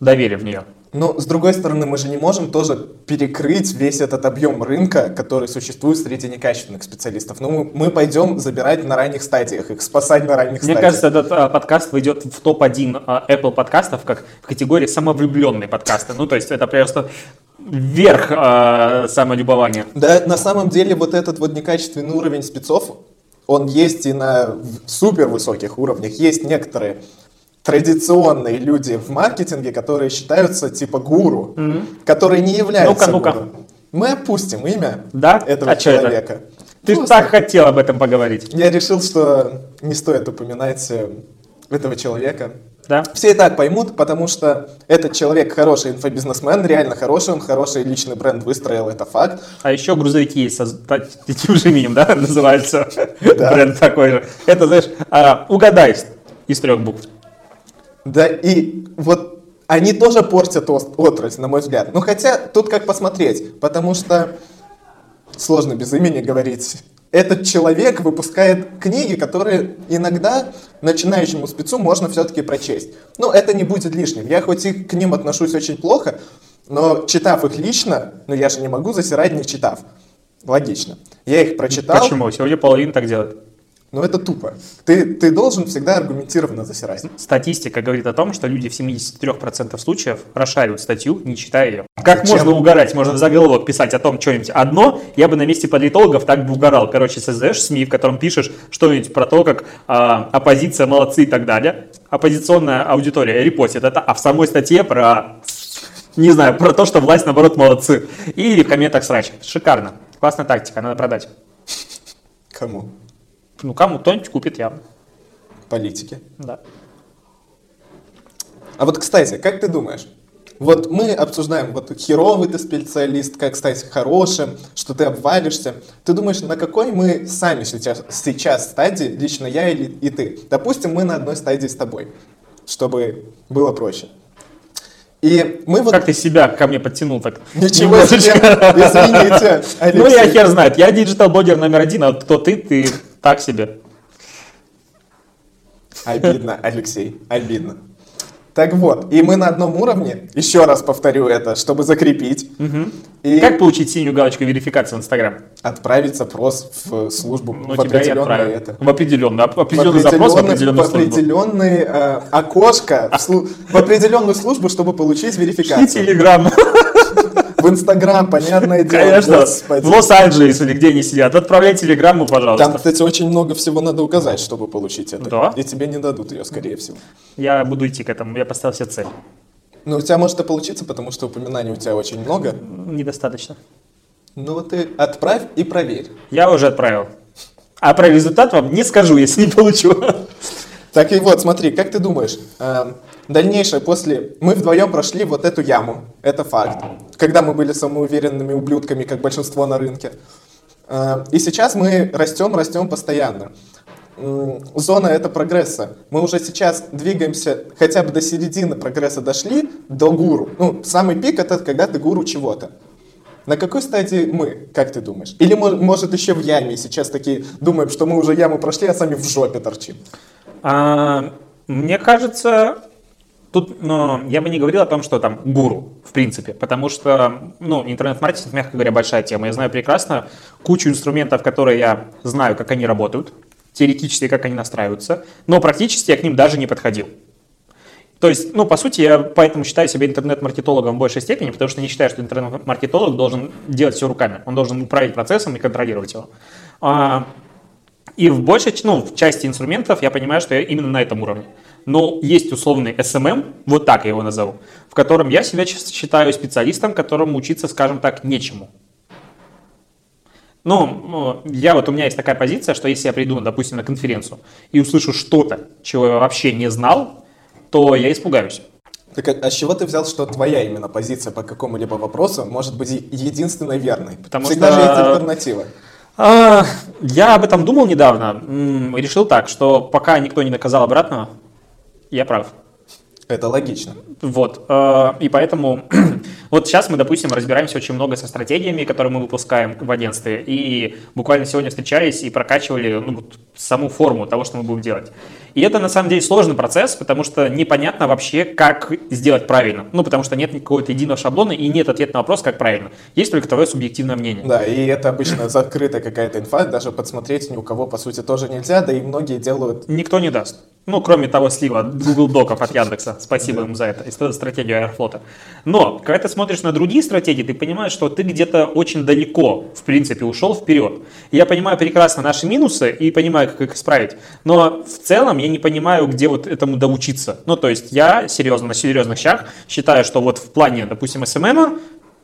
доверие в нее? Но, с другой стороны, мы же не можем тоже перекрыть весь этот объем рынка, который существует среди некачественных специалистов. Ну, мы, мы пойдем забирать на ранних стадиях, их спасать на ранних Мне стадиях. кажется, этот а, подкаст войдет в топ-1 а, Apple подкастов как в категории самовлюбленные подкасты. Ну, то есть это просто верх а, самолюбования. Да, на самом деле вот этот вот некачественный уровень спецов, он есть и на супер высоких уровнях. Есть некоторые традиционные люди в маркетинге, которые считаются типа гуру, которые не являются Ну-ка, ну-ка. гуру. Мы опустим имя Да? этого А чё это? человека. Ты Просто так хотел об этом поговорить. Я решил, что не стоит упоминать э, этого человека. Да? Все и так поймут, потому что этот человек хороший инфобизнесмен, реально хороший, он хороший личный бренд выстроил, это факт. А еще грузовики есть со с- таким же именем, да, называется бренд такой же. Это, знаешь, а, угадай из трех букв. Да, и вот они тоже портят отрасль, на мой взгляд. Ну, хотя тут как посмотреть, потому что сложно без имени говорить. Этот человек выпускает книги, которые иногда начинающему спецу можно все-таки прочесть. Ну, это не будет лишним. Я хоть и к ним отношусь очень плохо, но читав их лично, ну я же не могу засирать, не читав. Логично. Я их прочитал. Почему? Сегодня половина так делает. Ну это тупо. Ты, ты должен всегда аргументированно засирать. Статистика говорит о том, что люди в 73% случаев расшаривают статью, не читая ее. Как Зачем? можно угорать? Можно в заголовок писать о том что-нибудь одно. Я бы на месте политологов так бы угорал. Короче, создаешь СМИ, в котором пишешь что-нибудь про то, как а, оппозиция молодцы и так далее. Оппозиционная аудитория репостит это, а в самой статье про, не знаю, про то, что власть наоборот молодцы. И в комментах срач. Шикарно. Классная тактика, надо продать. Кому? Ну, кому кто-нибудь купит явно. политики. Да. А вот, кстати, как ты думаешь, вот мы обсуждаем, вот херовый ты специалист, как стать хорошим, что ты обвалишься. Ты думаешь, на какой мы сами сейчас, сейчас стадии, лично я или и ты? Допустим, мы на одной стадии с тобой, чтобы было проще. И мы вот... Как ты себя ко мне подтянул так? Ничего немножечко? себе, извините, Ну, я Алексей. хер знает. Я диджитал-блогер номер один, а кто ты, ты так себе. Обидно, Алексей, обидно. Так вот, и мы на одном уровне, еще раз повторю это, чтобы закрепить, и Как получить синюю галочку верификации в Инстаграм? отправить запрос в службу Ну, в и определенное это. В определенный, оп- В определенный запрос в определенный- определенную в службу. определенный, э, окошко, в, слу- в определенную службу, чтобы получить И верификацию. Телеграм. В Инстаграм, понятное дело. Конечно. господи. В Лос-Анджелесе или где они сидят. Отправляй телеграмму, Там, пожалуйста. кстати, очень много всего надо указать, чтобы получить это. Да? И тебе не дадут ее, скорее всего. Я буду идти к этому. Я поставил себе цель. Но у тебя может и получиться, потому что упоминаний у тебя очень много. Недостаточно. Ну вот ты отправь и проверь. Я уже отправил. А про результат вам не скажу, если не получу. Так и вот, смотри, как ты думаешь, э, дальнейшее после... Мы вдвоем прошли вот эту яму, это факт. Когда мы были самоуверенными ублюдками, как большинство на рынке. Э, и сейчас мы растем, растем постоянно. Зона это прогресса. Мы уже сейчас двигаемся, хотя бы до середины прогресса дошли, до гуру. Ну, самый пик это когда ты гуру чего-то. На какой стадии мы, как ты думаешь? Или мо- может еще в яме, сейчас такие думаем, что мы уже яму прошли, а сами в жопе торчим? А, мне кажется, тут ну, я бы не говорил о том, что там гуру, в принципе, потому что ну, интернет-маркетинг, мягко говоря, большая тема. Я знаю прекрасно кучу инструментов, которые я знаю, как они работают, теоретически, как они настраиваются, но практически я к ним даже не подходил. То есть, ну, по сути, я поэтому считаю себя интернет-маркетологом в большей степени, потому что не считаю, что интернет-маркетолог должен делать все руками. Он должен управлять процессом и контролировать его. А, и в большей, ну, в части инструментов я понимаю, что я именно на этом уровне. Но есть условный SMM, вот так я его назову, в котором я себя считаю специалистом, которому учиться, скажем так, нечему. Ну, э, я вот у меня есть такая позиция, что если я приду, допустим, на конференцию и услышу что-то, чего я вообще не знал, то я испугаюсь. Так а, а с чего ты взял, что твоя именно позиция по какому-либо вопросу может быть единственной верной? Потому Всегда что- же есть альтернатива. А, я об этом думал недавно. Решил так, что пока никто не доказал обратного, я прав. Это логично. Вот, э, и поэтому вот сейчас мы, допустим, разбираемся очень много со стратегиями, которые мы выпускаем в агентстве, и буквально сегодня встречались и прокачивали ну, саму форму того, что мы будем делать. И это на самом деле сложный процесс, потому что непонятно вообще, как сделать правильно. Ну, потому что нет какого-то единого шаблона и нет ответа на вопрос, как правильно. Есть только твое субъективное мнение. Да, и это обычно закрытая какая-то инфа, даже подсмотреть ни у кого, по сути, тоже нельзя, да и многие делают... Никто не даст. Ну, кроме того слива от Google Доков от Яндекса. Спасибо им за это. И ст- стратегию Аэрофлота. Но, когда ты смотришь на другие стратегии, ты понимаешь, что ты где-то очень далеко, в принципе, ушел вперед. Я понимаю прекрасно наши минусы и понимаю, как их исправить. Но в целом я не понимаю, где вот этому доучиться. Ну, то есть я серьезно, на серьезных щах считаю, что вот в плане, допустим, СММа,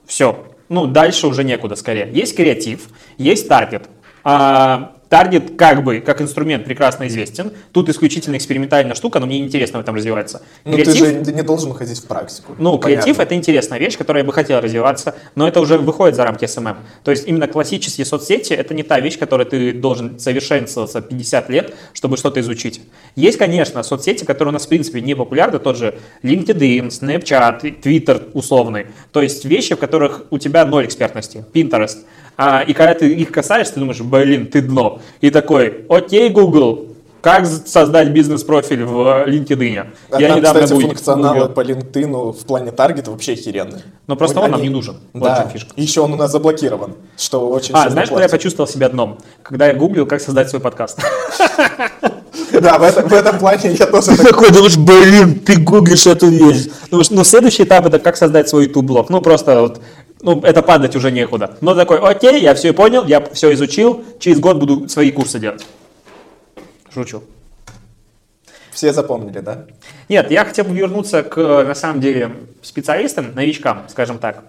все, ну, дальше уже некуда скорее. Есть креатив, есть таргет. А, Таргет как бы, как инструмент прекрасно известен. Тут исключительно экспериментальная штука, но мне интересно в этом развиваться. Ну, ты Креатив, же не должен уходить в практику. ну, Понятно. креатив это интересная вещь, которая я бы хотел развиваться, но это уже выходит за рамки SMM. То есть именно классические соцсети это не та вещь, которой ты должен совершенствоваться 50 лет, чтобы что-то изучить. Есть, конечно, соцсети, которые у нас в принципе не популярны, тот же LinkedIn, Snapchat, Twitter условный. То есть вещи, в которых у тебя ноль экспертности. Pinterest. А, и когда ты их касаешься, ты думаешь, блин, ты дно. И такой, окей, Google, как создать бизнес-профиль в LinkedIn? А там, кстати, гугл- функционалы гуглил. по LinkedIn в плане таргета вообще охеренные. Но просто Мы- он нам они- не нужен. Вот Да, фишка. еще он у нас заблокирован, что очень А, знаешь, когда я почувствовал себя дном? Когда я гуглил, как создать свой подкаст. Да, в этом, в этом плане я тоже так... Такой, думаешь, блин, ты гуглишь эту вещь. Думаешь, ну, следующий этап это как создать свой YouTube-блог. Ну, просто вот, ну, это падать уже некуда. Но такой, окей, я все понял, я все изучил, через год буду свои курсы делать. Шучу. Все запомнили, да? Нет, я хотел бы вернуться к, на самом деле, специалистам, новичкам, скажем так.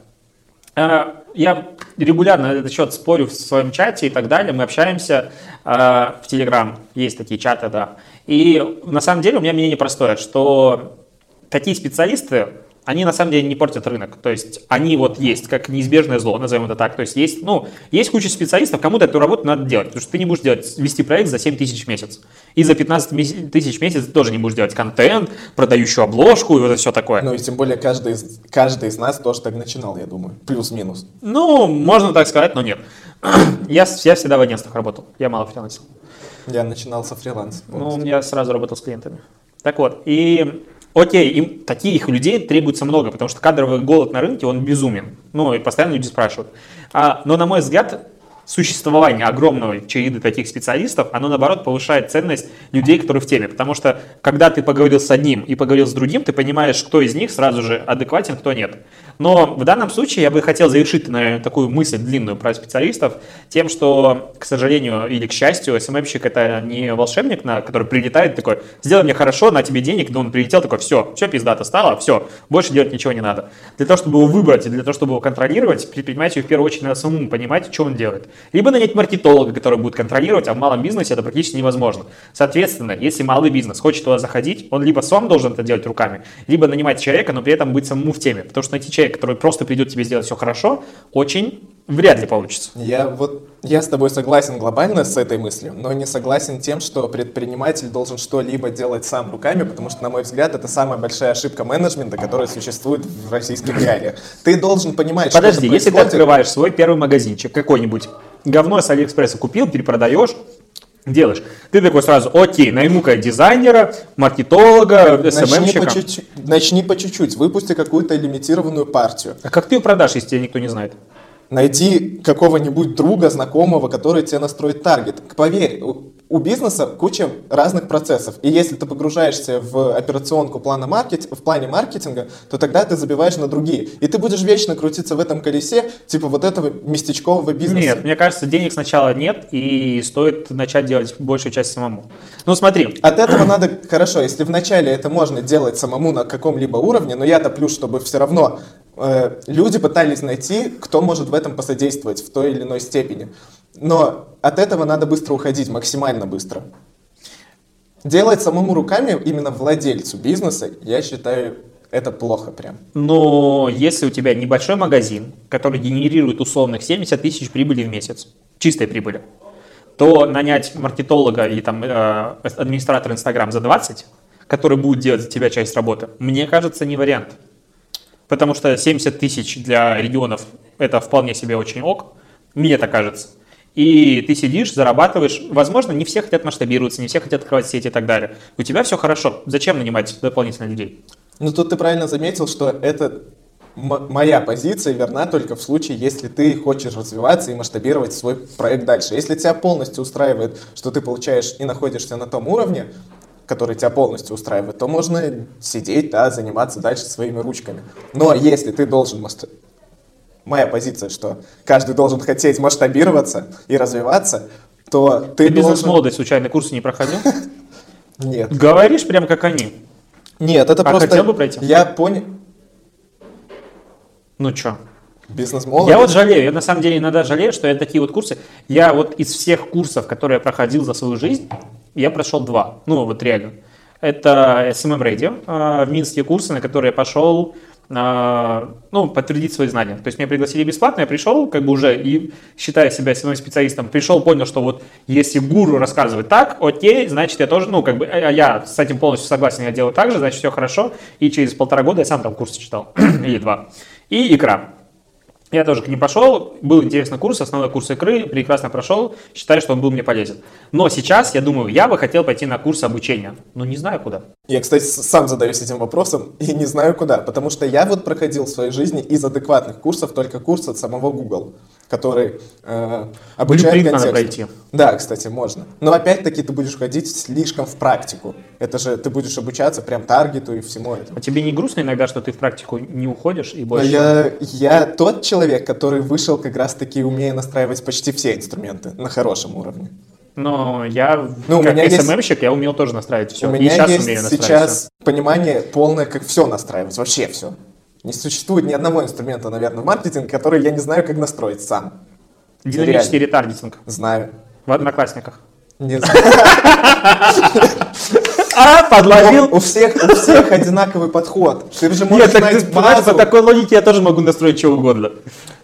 Э, Я регулярно на этот счет спорю в своем чате и так далее. Мы общаемся э, в Телеграм, есть такие чаты, да. И на самом деле у меня мнение простое, что такие специалисты, они на самом деле не портят рынок. То есть они вот есть, как неизбежное зло, назовем это так. То есть есть, ну, есть куча специалистов, кому-то эту работу надо делать. Потому что ты не будешь делать, вести проект за 7 тысяч в месяц. И за 15 тысяч в месяц ты тоже не будешь делать контент, продающую обложку и вот это все такое. Ну и тем более каждый из, каждый из нас тоже так начинал, я думаю. Плюс-минус. Ну, можно так сказать, но нет. я, я всегда в агентствах работал. Я мало фрилансил. Я начинал со фриланса. Ну, я сразу работал с клиентами. Так вот, и Окей, им таких людей требуется много, потому что кадровый голод на рынке, он безумен. Ну, и постоянно люди спрашивают. А, но, на мой взгляд, существование огромного череды таких специалистов, оно, наоборот, повышает ценность людей, которые в теме. Потому что, когда ты поговорил с одним и поговорил с другим, ты понимаешь, кто из них сразу же адекватен, кто нет. Но в данном случае я бы хотел завершить, наверное, такую мысль длинную про специалистов тем, что, к сожалению или к счастью, СММщик это не волшебник, на, который прилетает такой, сделай мне хорошо, на тебе денег, но он прилетел такой, все, все пиздато стало, все, больше делать ничего не надо. Для того, чтобы его выбрать и для того, чтобы его контролировать, предпринимателю в первую очередь надо самому понимать, что он делает. Либо нанять маркетолога, который будет контролировать, а в малом бизнесе это практически невозможно. Соответственно, если малый бизнес хочет туда заходить, он либо сам должен это делать руками, либо нанимать человека, но при этом быть самому в теме. Потому что найти человека, который просто придет тебе сделать все хорошо, очень вряд ли получится. Я вот я с тобой согласен глобально с этой мыслью, но не согласен тем, что предприниматель должен что-либо делать сам руками, потому что, на мой взгляд, это самая большая ошибка менеджмента, которая существует в российских реалиях. Ты должен понимать, Подожди, что если ты открываешь свой первый магазинчик какой-нибудь, говно с Алиэкспресса купил, перепродаешь, делаешь. Ты такой сразу, окей, найму-ка дизайнера, маркетолога, СММщика. Начни по чуть-чуть, выпусти какую-то лимитированную партию. А как ты ее продашь, если тебя никто не знает? Найти какого-нибудь друга, знакомого, который тебе настроит таргет. Поверь, у бизнеса куча разных процессов. И если ты погружаешься в операционку плана маркет, в плане маркетинга, то тогда ты забиваешь на другие. И ты будешь вечно крутиться в этом колесе, типа вот этого местечкового бизнеса. Нет, мне кажется, денег сначала нет, и стоит начать делать большую часть самому. Ну смотри. От этого надо, хорошо, если вначале это можно делать самому на каком-либо уровне, но я топлю, чтобы все равно люди пытались найти, кто может в этом посодействовать в той или иной степени. Но от этого надо быстро уходить, максимально быстро. Делать самому руками именно владельцу бизнеса, я считаю, это плохо прям. Но если у тебя небольшой магазин, который генерирует условных 70 тысяч прибыли в месяц, чистой прибыли, то нанять маркетолога или там э, администратора Инстаграм за 20, который будет делать за тебя часть работы, мне кажется, не вариант. Потому что 70 тысяч для регионов это вполне себе очень ок, мне так кажется и ты сидишь, зарабатываешь. Возможно, не все хотят масштабироваться, не все хотят открывать сети и так далее. У тебя все хорошо. Зачем нанимать дополнительно людей? Ну, тут ты правильно заметил, что это моя позиция верна только в случае, если ты хочешь развиваться и масштабировать свой проект дальше. Если тебя полностью устраивает, что ты получаешь и находишься на том уровне, который тебя полностью устраивает, то можно сидеть, да, заниматься дальше своими ручками. Но если ты должен моя позиция, что каждый должен хотеть масштабироваться и развиваться, то ты, ты должен... бизнес-молодость случайно курсы не проходил? Нет. Говоришь прям как они? Нет, это а просто... хотел бы пройти? Я понял... Ну чё? Бизнес-молодость? Я вот жалею, я на самом деле иногда жалею, что я такие вот курсы... Я вот из всех курсов, которые я проходил за свою жизнь, я прошел два. Ну вот реально. Это SMM Radio, в Минске курсы, на которые я пошел а, ну, подтвердить свои знания. То есть меня пригласили бесплатно, я пришел, как бы уже, и считая себя самым специалистом, пришел, понял, что вот если гуру рассказывает так, окей, значит я тоже, ну, как бы, а я с этим полностью согласен, я делаю так же, значит все хорошо, и через полтора года я сам там курсы читал, или два. И икра. Я тоже к ним пошел, был интересный курс, основной курс икры, прекрасно прошел, считаю, что он был мне полезен. Но сейчас, я думаю, я бы хотел пойти на курс обучения, но не знаю куда. Я, кстати, сам задаюсь этим вопросом и не знаю куда, потому что я вот проходил в своей жизни из адекватных курсов только курс от самого Google который э, обучает контексту. надо пройти. Да, кстати, можно. Но опять-таки ты будешь ходить слишком в практику. Это же ты будешь обучаться прям таргету и всему этому. А тебе не грустно иногда, что ты в практику не уходишь и больше? Я, я тот человек, который вышел как раз-таки умея настраивать почти все инструменты на хорошем уровне. Но я, ну, как СММщик, есть... я умел тоже настраивать все. У меня и сейчас есть умею сейчас все. понимание полное, как все настраивать, вообще все. Не существует ни одного инструмента, наверное, в маркетинге, который я не знаю, как настроить сам. Динамический ретаргетинг Знаю. в Одноклассниках. Не знаю. А, подловил. У всех, у всех одинаковый подход. Ты же можешь Нет, так ты по такой логике я тоже могу настроить что угодно.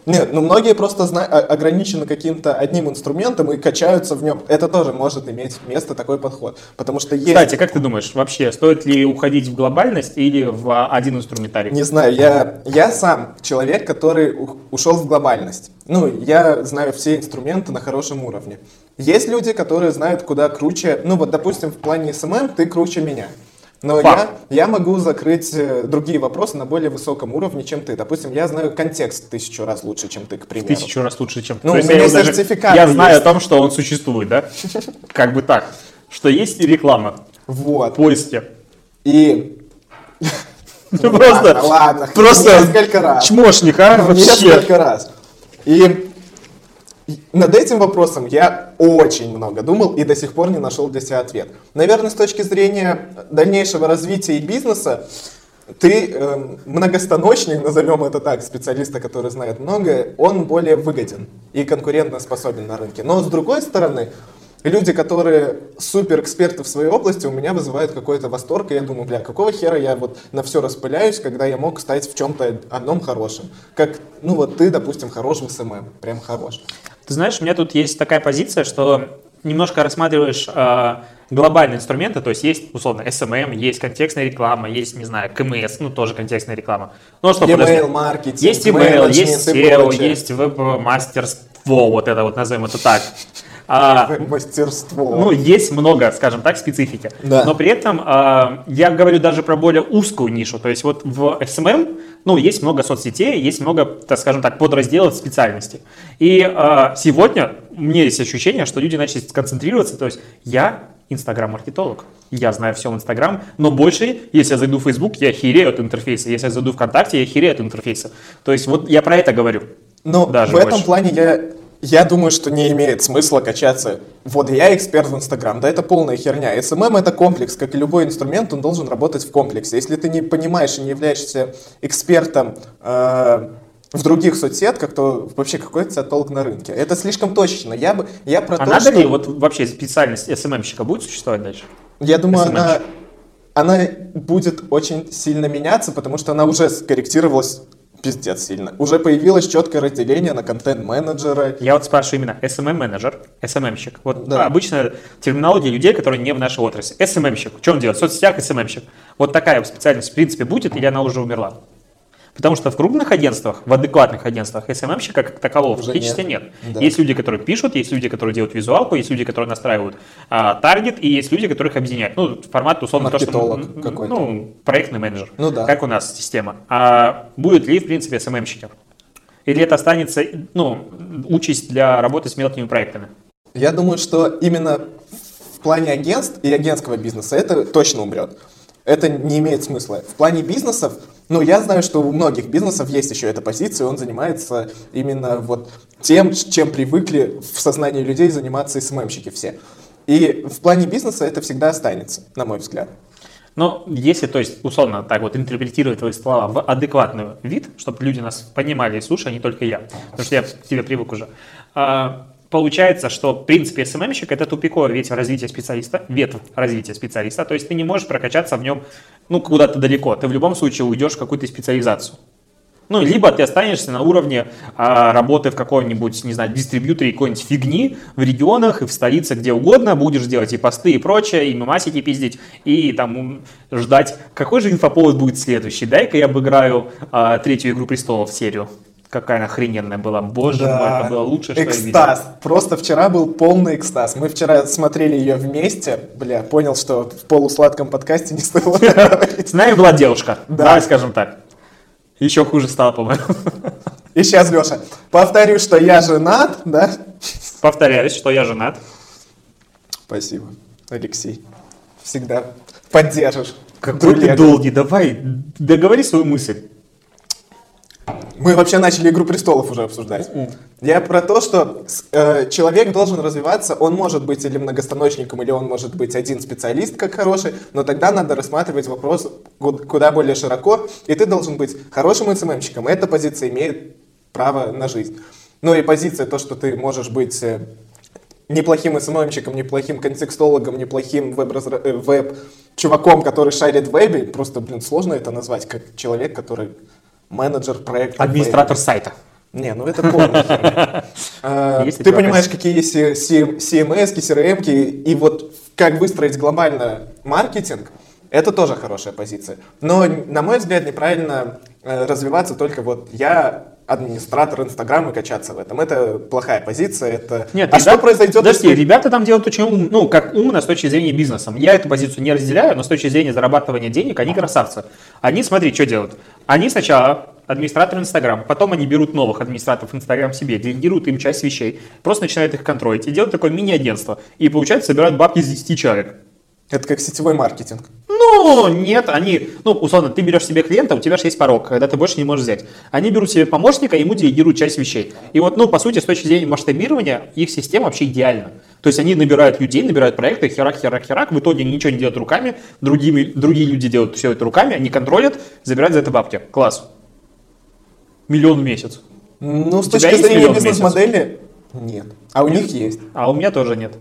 Нет, ну многие просто зна- а- ограничены каким-то одним инструментом и качаются в нем. Это тоже может иметь место такой подход. Потому что есть... Кстати, как ты думаешь, вообще стоит ли уходить в глобальность или в а, один инструментарий? Не знаю, я, я сам человек, который ушел в глобальность. Ну, я знаю все инструменты на хорошем уровне. Есть люди, которые знают куда круче. Ну, вот, допустим, в плане СММ ты круче меня. Но я, Факт. я могу закрыть э, другие вопросы на более высоком уровне, чем ты. Допустим, я знаю контекст тысячу раз лучше, чем ты, к примеру. Тысячу раз лучше, чем... Ну, То есть у меня я его сертификаты Я знаю есть. о том, что он существует, да? Как бы так. Что есть реклама Вот. в поиске. И... Ну, просто, Ладно, ладно. просто Несколько раз. чмошник, а, вообще. Несколько раз. И над этим вопросом я очень много думал и до сих пор не нашел для себя ответ. Наверное, с точки зрения дальнейшего развития и бизнеса, ты эм, многостаночник, назовем это так, специалиста, который знает многое, он более выгоден и конкурентно способен на рынке. Но с другой стороны, люди, которые супер эксперты в своей области, у меня вызывают какой-то восторг, и я думаю, бля, какого хера я вот на все распыляюсь, когда я мог стать в чем-то одном хорошем. Как, ну вот ты, допустим, хорош в SMM, прям хорош. Ты знаешь, у меня тут есть такая позиция, что немножко рассматриваешь э, глобальные инструменты, то есть есть, условно, SMM, есть контекстная реклама, есть, не знаю, КМС, ну, тоже контекстная реклама. Ну, что. Email маркетинг, Есть email, есть SEO, есть веб-мастерство, вот это вот назовем это так. А, Мастерство. ну, есть много, скажем так, специфики. Да. Но при этом а, я говорю даже про более узкую нишу. То есть вот в SMM, ну, есть много соцсетей, есть много, так скажем так, подразделов специальностей. И а, сегодня у меня есть ощущение, что люди начали сконцентрироваться. То есть я инстаграм-маркетолог. Я знаю все в Инстаграм, но больше, если я зайду в Facebook, я херею от интерфейса. Если я зайду в ВКонтакте, я херею от интерфейса. То есть вот я про это говорю. Даже в этом больше. плане я, я думаю, что не имеет смысла качаться. Вот я эксперт в Инстаграм, да это полная херня. SMM это комплекс, как и любой инструмент, он должен работать в комплексе. Если ты не понимаешь и не являешься экспертом э, в других соцсетках, то вообще какой тебя толк на рынке? Это слишком точечно. Я, бы, я про А то, надо что... ли вот вообще специальность SMM-щика будет существовать дальше? Я думаю, SMM? она, она будет очень сильно меняться, потому что она уже скорректировалась пиздец сильно. Уже появилось четкое разделение на контент-менеджера. Я вот спрашиваю именно SMM-менеджер, SMM-щик. Вот Да. обычно терминология людей, которые не в нашей отрасли. SMM-щик. Что он делает? В соцсетях SMM-щик. Вот такая специальность в принципе будет или она уже умерла? Потому что в крупных агентствах, в адекватных агентствах SMM-щика как такового Уже фактически нет. нет. Да. Есть люди, которые пишут, есть люди, которые делают визуалку, есть люди, которые настраивают а, таргет, и есть люди, которых объединяют. Ну, формат условно то, что... Маркетолог м, какой-то. Ну, проектный менеджер. Ну да. Как у нас система. А будет ли, в принципе, SMM-щики? Или это останется, ну, участь для работы с мелкими проектами? Я думаю, что именно в плане агентств и агентского бизнеса это точно умрет. Это не имеет смысла. В плане бизнесов, ну, я знаю, что у многих бизнесов есть еще эта позиция, он занимается именно вот тем, чем привыкли в сознании людей заниматься СММщики все. И в плане бизнеса это всегда останется, на мой взгляд. Но если, то есть, условно так вот интерпретировать твои слова в адекватный вид, чтобы люди нас понимали и слушали, а не только я, потому что я к тебе привык уже, а, получается, что, в принципе, СММщик – это тупиковая ветвь развития специалиста, ветвь развития специалиста, то есть ты не можешь прокачаться в нем, ну, куда-то далеко, ты в любом случае уйдешь в какую-то специализацию. Ну, либо ты останешься на уровне а, работы в каком-нибудь, не знаю, дистрибьюторе какой-нибудь фигни в регионах и в столице, где угодно, будешь делать и посты, и прочее, и мемасики пиздить, и там ждать, какой же инфоповод будет следующий. Дай-ка я обыграю а, третью «Игру престолов» серию. Какая она охрененная была. Боже мой, это было лучшее, что я видел. экстаз. Просто вчера был полный экстаз. Мы вчера смотрели ее вместе. Бля, понял, что в полусладком подкасте не стоило. С нами была девушка, Да. давай скажем так. Еще хуже стало, по-моему. И сейчас, Леша, повторю, что я женат, да? Повторяюсь, что я женат. Спасибо, Алексей. Всегда поддержишь. Какой ты Друлегу. долгий, давай, договори свою мысль. Мы вообще начали «Игру престолов» уже обсуждать. Я про то, что э, человек должен развиваться, он может быть или многостаночником, или он может быть один специалист как хороший, но тогда надо рассматривать вопрос ку- куда более широко, и ты должен быть хорошим СММщиком. Эта позиция имеет право на жизнь. Ну и позиция то, что ты можешь быть э, неплохим СММщиком, неплохим контекстологом, неплохим э, веб-чуваком, который шарит в вебе, просто, блин, сложно это назвать, как человек, который менеджер проекта. Администратор вебе. сайта. Не, ну это полная Есть Ты понимаешь, какие есть CMS, CRM, и вот как выстроить глобально маркетинг, это тоже хорошая позиция. Но, на мой взгляд, неправильно э, развиваться только вот я администратор Инстаграма качаться в этом. Это плохая позиция. Это... Нет, а ребят- что произойдет, Подожди, если- ребята там делают очень ум, ну, как умно с точки зрения бизнеса. Я эту позицию не разделяю, но с точки зрения зарабатывания денег они красавцы. Они, смотри, что делают. Они сначала администратор Инстаграм, потом они берут новых администраторов Инстаграм себе, делегируют им часть вещей, просто начинают их контролить и делают такое мини-агентство. И, получается, собирают бабки из 10 человек. Это как сетевой маркетинг. Ну, нет, они, ну, условно, ты берешь себе клиента, у тебя же есть порог, когда ты больше не можешь взять. Они берут себе помощника, ему делегируют часть вещей. И вот, ну, по сути, с точки зрения масштабирования, их система вообще идеальна. То есть они набирают людей, набирают проекты, херак, херак, херак, в итоге они ничего не делают руками, другими, другие люди делают все это руками, они контролят, забирают за это бабки. Класс. Миллион в месяц. Ну, с тебя точки зрения бизнес-модели, нет. А у них есть. А у меня тоже нет.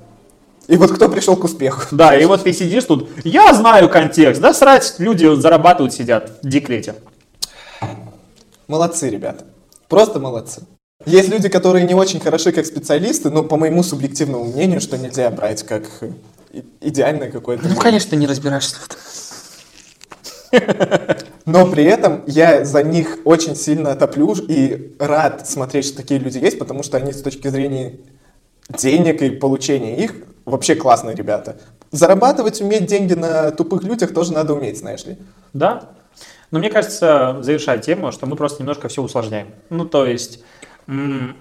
И вот кто пришел к успеху? Да, и вот ты сидишь тут, я знаю контекст, да, срать, люди зарабатывают, сидят в декрете. Молодцы, ребята. Просто молодцы. Есть люди, которые не очень хороши как специалисты, но по моему субъективному мнению, что нельзя брать как э, идеальное какое-то. Ну, конечно, ты не разбираешься в этом. Но при этом я за них очень сильно топлю и рад смотреть, что такие люди есть, потому что они с точки зрения денег и получения их вообще классные ребята. Зарабатывать, уметь деньги на тупых людях тоже надо уметь, знаешь ли. Да. Но мне кажется, завершая тему, что мы просто немножко все усложняем. Ну, то есть, м,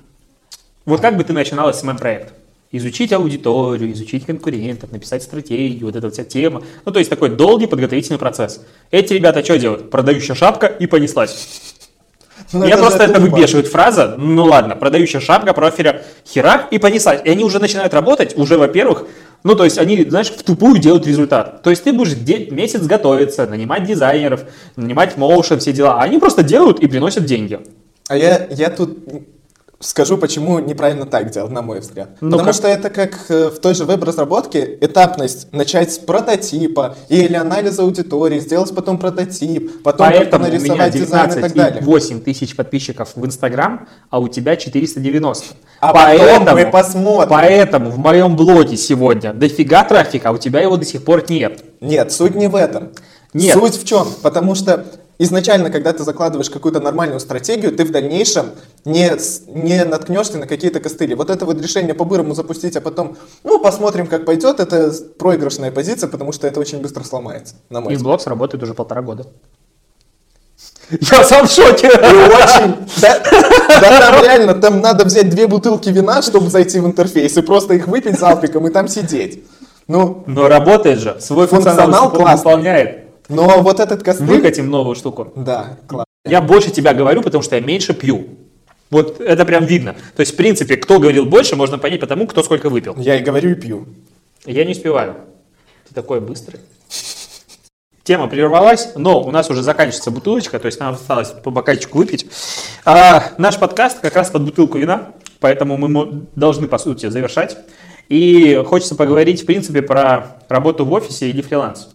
вот как бы ты начинал СММ-проект? Изучить аудиторию, изучить конкурентов, написать стратегию, вот эта вся тема. Ну, то есть, такой долгий подготовительный процесс. Эти ребята что делают? Продающая шапка и понеслась. Ну, Меня просто это выбешивает фраза, ну ладно, продающая шапка профиля херак и понеслась. И они уже начинают работать, уже, во-первых, ну, то есть они, знаешь, в тупую делают результат. То есть ты будешь де- месяц готовиться, нанимать дизайнеров, нанимать моушен, все дела. А они просто делают и приносят деньги. А я, я тут скажу, почему неправильно так делать, на мой взгляд. Ну Потому как? что это как э, в той же веб-разработке этапность начать с прототипа или анализа аудитории, сделать потом прототип, потом только Поэтому у меня нарисовать дизайн и так далее. 19,8 тысяч подписчиков в Инстаграм, а у тебя 490. А потом мы посмотрим. Поэтому в моем блоге сегодня дофига трафика, а у тебя его до сих пор нет. Нет, суть не в этом. Нет. Суть в чем? Потому что изначально, когда ты закладываешь какую-то нормальную стратегию, ты в дальнейшем не, не наткнешься на какие-то костыли. Вот это вот решение по-бырому запустить, а потом, ну, посмотрим, как пойдет, это проигрышная позиция, потому что это очень быстро сломается, на мой взгляд. Инблокс работает уже полтора года. Я сам в шоке. И очень... Да, да там реально, там надо взять две бутылки вина, чтобы зайти в интерфейс, и просто их выпить залпиком и там сидеть. Ну, Но работает же. Свой Функционал функционал классный. выполняет. Но вот этот костыль... Выкатим новую штуку. Да, класс. Я больше тебя говорю, потому что я меньше пью. Вот это прям видно. То есть, в принципе, кто говорил больше, можно понять потому, кто сколько выпил. Я и говорю, и пью. Я не успеваю. Ты такой быстрый. Тема прервалась, но у нас уже заканчивается бутылочка, то есть нам осталось по бокальчику выпить. А, наш подкаст как раз под бутылку вина, поэтому мы должны, по сути, завершать. И хочется поговорить, в принципе, про работу в офисе или фриланс.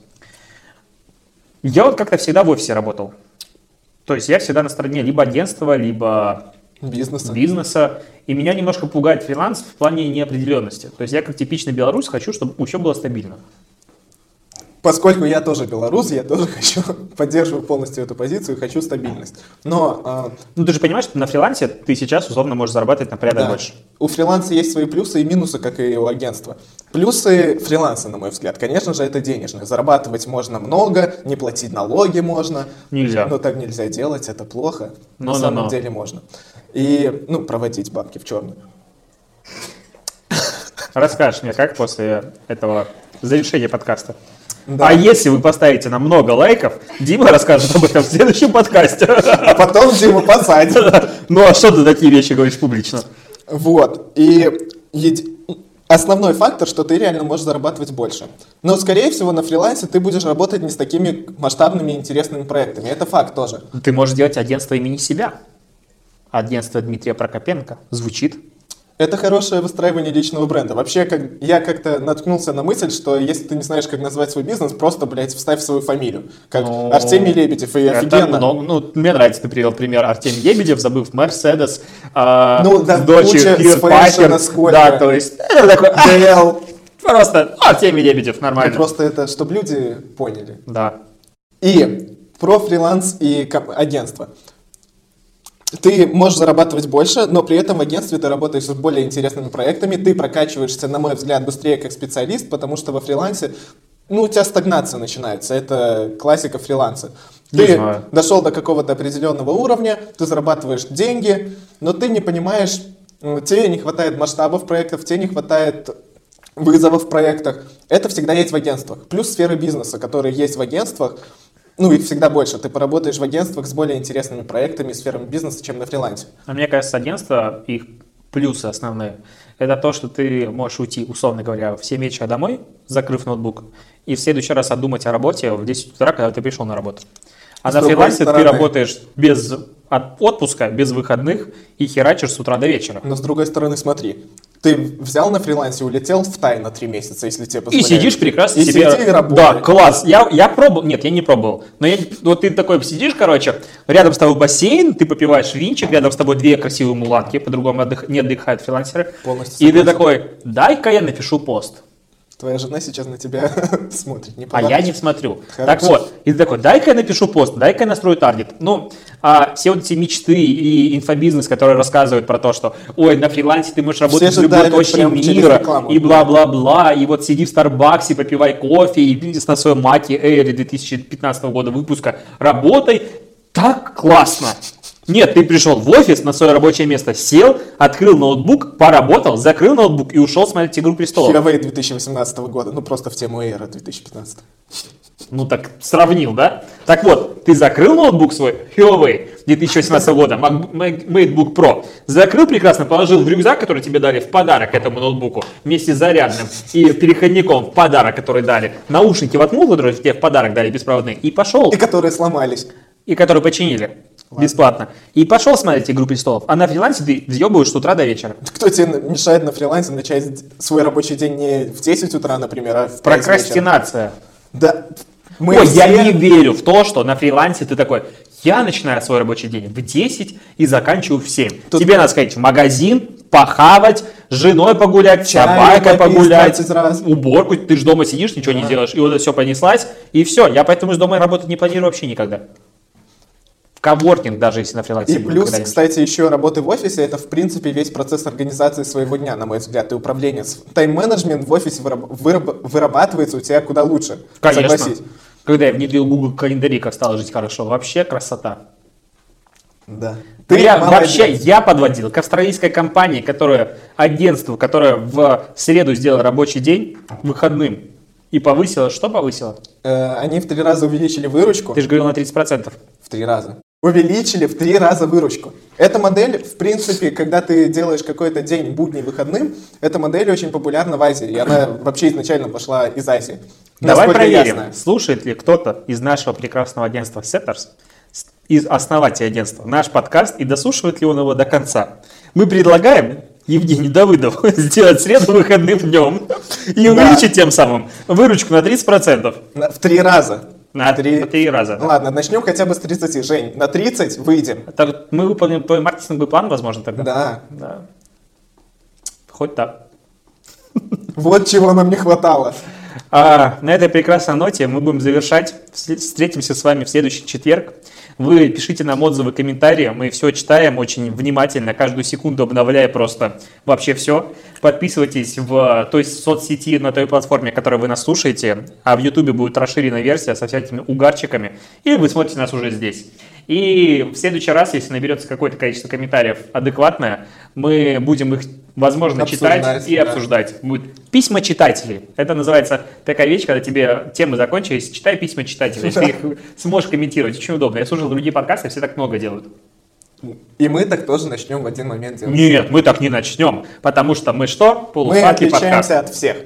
Я вот как-то всегда в офисе работал. То есть я всегда на стороне либо агентства, либо Бизнеса. бизнеса. И меня немножко пугает фриланс в плане неопределенности. То есть я как типичный белорус хочу, чтобы все было стабильно. Поскольку я тоже белорус, я тоже хочу, поддерживаю полностью эту позицию, хочу стабильность. Но а, Ну ты же понимаешь, что на фрилансе ты сейчас условно можешь зарабатывать на порядок да, больше. у фриланса есть свои плюсы и минусы, как и у агентства. Плюсы фриланса, на мой взгляд, конечно же, это денежные. Зарабатывать можно много, не платить налоги можно. Нельзя. Но так нельзя делать, это плохо. Но, на но, самом но. деле можно. И, ну, проводить бабки в черную. Расскажешь мне, как после этого завершения подкаста? Да. А если вы поставите нам много лайков, Дима расскажет об этом в следующем подкасте. А потом Диму посадят. Ну а что ты такие вещи говоришь публично? Вот. И основной фактор, что ты реально можешь зарабатывать больше. Но, скорее всего, на фрилансе ты будешь работать не с такими масштабными интересными проектами. Это факт тоже. Ты можешь делать агентство имени себя. Агентство Дмитрия Прокопенко. Звучит. Это хорошее выстраивание личного бренда. Вообще, как, я как-то наткнулся на мысль, что если ты не знаешь, как назвать свой бизнес, просто, блядь, вставь свою фамилию. Как Ну, Артемий Лебедев, и Это офигенно. много- ну, мне нравится, ты привел пример Артемий Лебедев, забыв Мерседес, а, Ну, да, Пакер. сколько. Да, то есть, это такой, DL. просто Артемий Лебедев, Ну, нормально. Просто это, чтобы люди поняли. Да. И про фриланс и ком- Ты можешь зарабатывать больше, но при этом в агентстве ты работаешь с более интересными проектами, ты прокачиваешься, на мой взгляд, быстрее как специалист, потому что во фрилансе, ну, у тебя стагнация начинается, это классика фриланса. Не Ты знаю. дошел до какого-то определенного уровня, ты зарабатываешь деньги, но ты не понимаешь, тебе не хватает масштабов проектов, тебе не хватает вызовов в проектах. Это всегда есть в агентствах. Плюс сферы бизнеса, которые есть в агентствах, ну, их всегда больше. Ты поработаешь в агентствах с более интересными проектами и сферами бизнеса, чем на фрилансе. А мне кажется, агентство, их плюсы основные, это то, что ты можешь уйти, условно говоря, в 7 вечера домой, закрыв ноутбук, и в следующий раз отдумать о работе в 10 утра, когда ты пришел на работу. А С на фрилансе ты стороны- работаешь без от- отпуска, без выходных и херачишь с утра до вечера. Но с другой стороны, смотри, ты взял на фрилансе, улетел в Тай на три месяца, если тебе И позволяют. сидишь прекрасно и себе. сиди и работай. Да, класс. Я, я пробовал. Нет, я не пробовал. Но я, вот ты такой сидишь, короче, рядом с тобой бассейн, ты попиваешь винчик, рядом с тобой две красивые мулатки, по-другому отдых- не отдыхают фрилансеры. Полностью И ты такой, дай-ка я напишу пост. Твоя жена сейчас на тебя смотрит. Не А я не смотрю. Хорошо. Так вот, и ты такой, дай-ка я напишу пост, дай-ка я настрою таргет. Ну, а все вот эти мечты и инфобизнес, которые рассказывают про то, что, ой, на фрилансе ты можешь работать же в любой точке мира, и бла-бла-бла, и вот сиди в Старбаксе, попивай кофе, и на своем маке Эйре 2015 года выпуска работай. Так классно. Нет, ты пришел в офис на свое рабочее место, сел, открыл ноутбук, поработал, закрыл ноутбук и ушел смотреть «Игру престолов». Huawei 2018 года, ну просто в тему Эра 2015. Ну так сравнил, да? Так вот, ты закрыл ноутбук свой Huawei 2018 года, Mac- Mac- MateBook Pro, закрыл прекрасно, положил в рюкзак, который тебе дали в подарок этому ноутбуку, вместе с зарядным и переходником в подарок, который дали, наушники воткнул, которые тебе в подарок дали беспроводные, и пошел, И которые сломались. и которые починили бесплатно, и пошел смотреть «Игру престолов», а на фрилансе ты въебываешь с утра до вечера. Кто тебе мешает на фрилансе начать свой рабочий день не в 10 утра, например, а в 5 вечера? Прокрастинация. Да. Мы Ой, я все- не верю в то, что на фрилансе ты такой, я начинаю свой рабочий день в 10 и заканчиваю в 7. Тут- Тебе надо сказать в магазин, похавать, с женой погулять, с собакой погулять, 20 раз. уборку, ты же дома сидишь, ничего не делаешь, и вот это все понеслась, и все. Я поэтому из дома работать не планирую вообще никогда. Коворкинг даже если на фрилансе И плюс, кстати, еще работы в офисе, это, в принципе, весь процесс организации своего дня, на мой взгляд, и управления. Тайм-менеджмент в офисе выраб- выраб- вырабатывается у тебя куда лучше. Конечно. Согласись. Когда я внедрил Google календари, как стало жить хорошо, вообще красота. Да. я молодец. вообще я подводил к австралийской компании, которая агентству, которое в среду сделало рабочий день выходным и повысила. Что повысила? Э, они в три раза увеличили выручку. Ты же говорил на 30%. В три раза. Увеличили в три раза выручку. Эта модель, в принципе, когда ты делаешь какой-то день будний выходным, эта модель очень популярна в Азии. И она вообще изначально пошла из Азии. Давай Насколько проверим, знаю. слушает ли кто-то из нашего прекрасного агентства Setters, из основателя агентства, наш подкаст и дослушивает ли он его до конца. Мы предлагаем Евгению Давыдову сделать среду выходным днем и увеличить тем самым выручку на 30%. На- В три раза. На Три- на три раза. Ну ладно, начнем хотя бы с 30. Жень, на 30 выйдем. Так мы выполним твой маркетинговый план, возможно, тогда? Да. Да. Хоть так. Вот чего нам не хватало. А, на этой прекрасной ноте мы будем завершать. Вс- Встретимся с вами в следующий четверг. Вы пишите нам отзывы, комментарии. Мы все читаем очень внимательно, каждую секунду обновляя просто вообще все. Подписывайтесь в той соцсети, на той платформе, которой вы нас слушаете. А в Ютубе будет расширенная версия со всякими угарчиками. Или вы смотрите нас уже здесь. И в следующий раз, если наберется какое-то количество комментариев адекватное, мы будем их, возможно, Обсуждать, читать и да. обсуждать. Будет письма читателей. Это называется такая вещь, когда тебе темы закончились, читай письма читателей. Ты их сможешь комментировать. Очень удобно. Я слушал другие подкасты, все так много делают. И мы так тоже начнем в один момент делать. Нет, мы так не начнем. Потому что мы что? Мы Полусладкий подкаст. отличаемся от всех.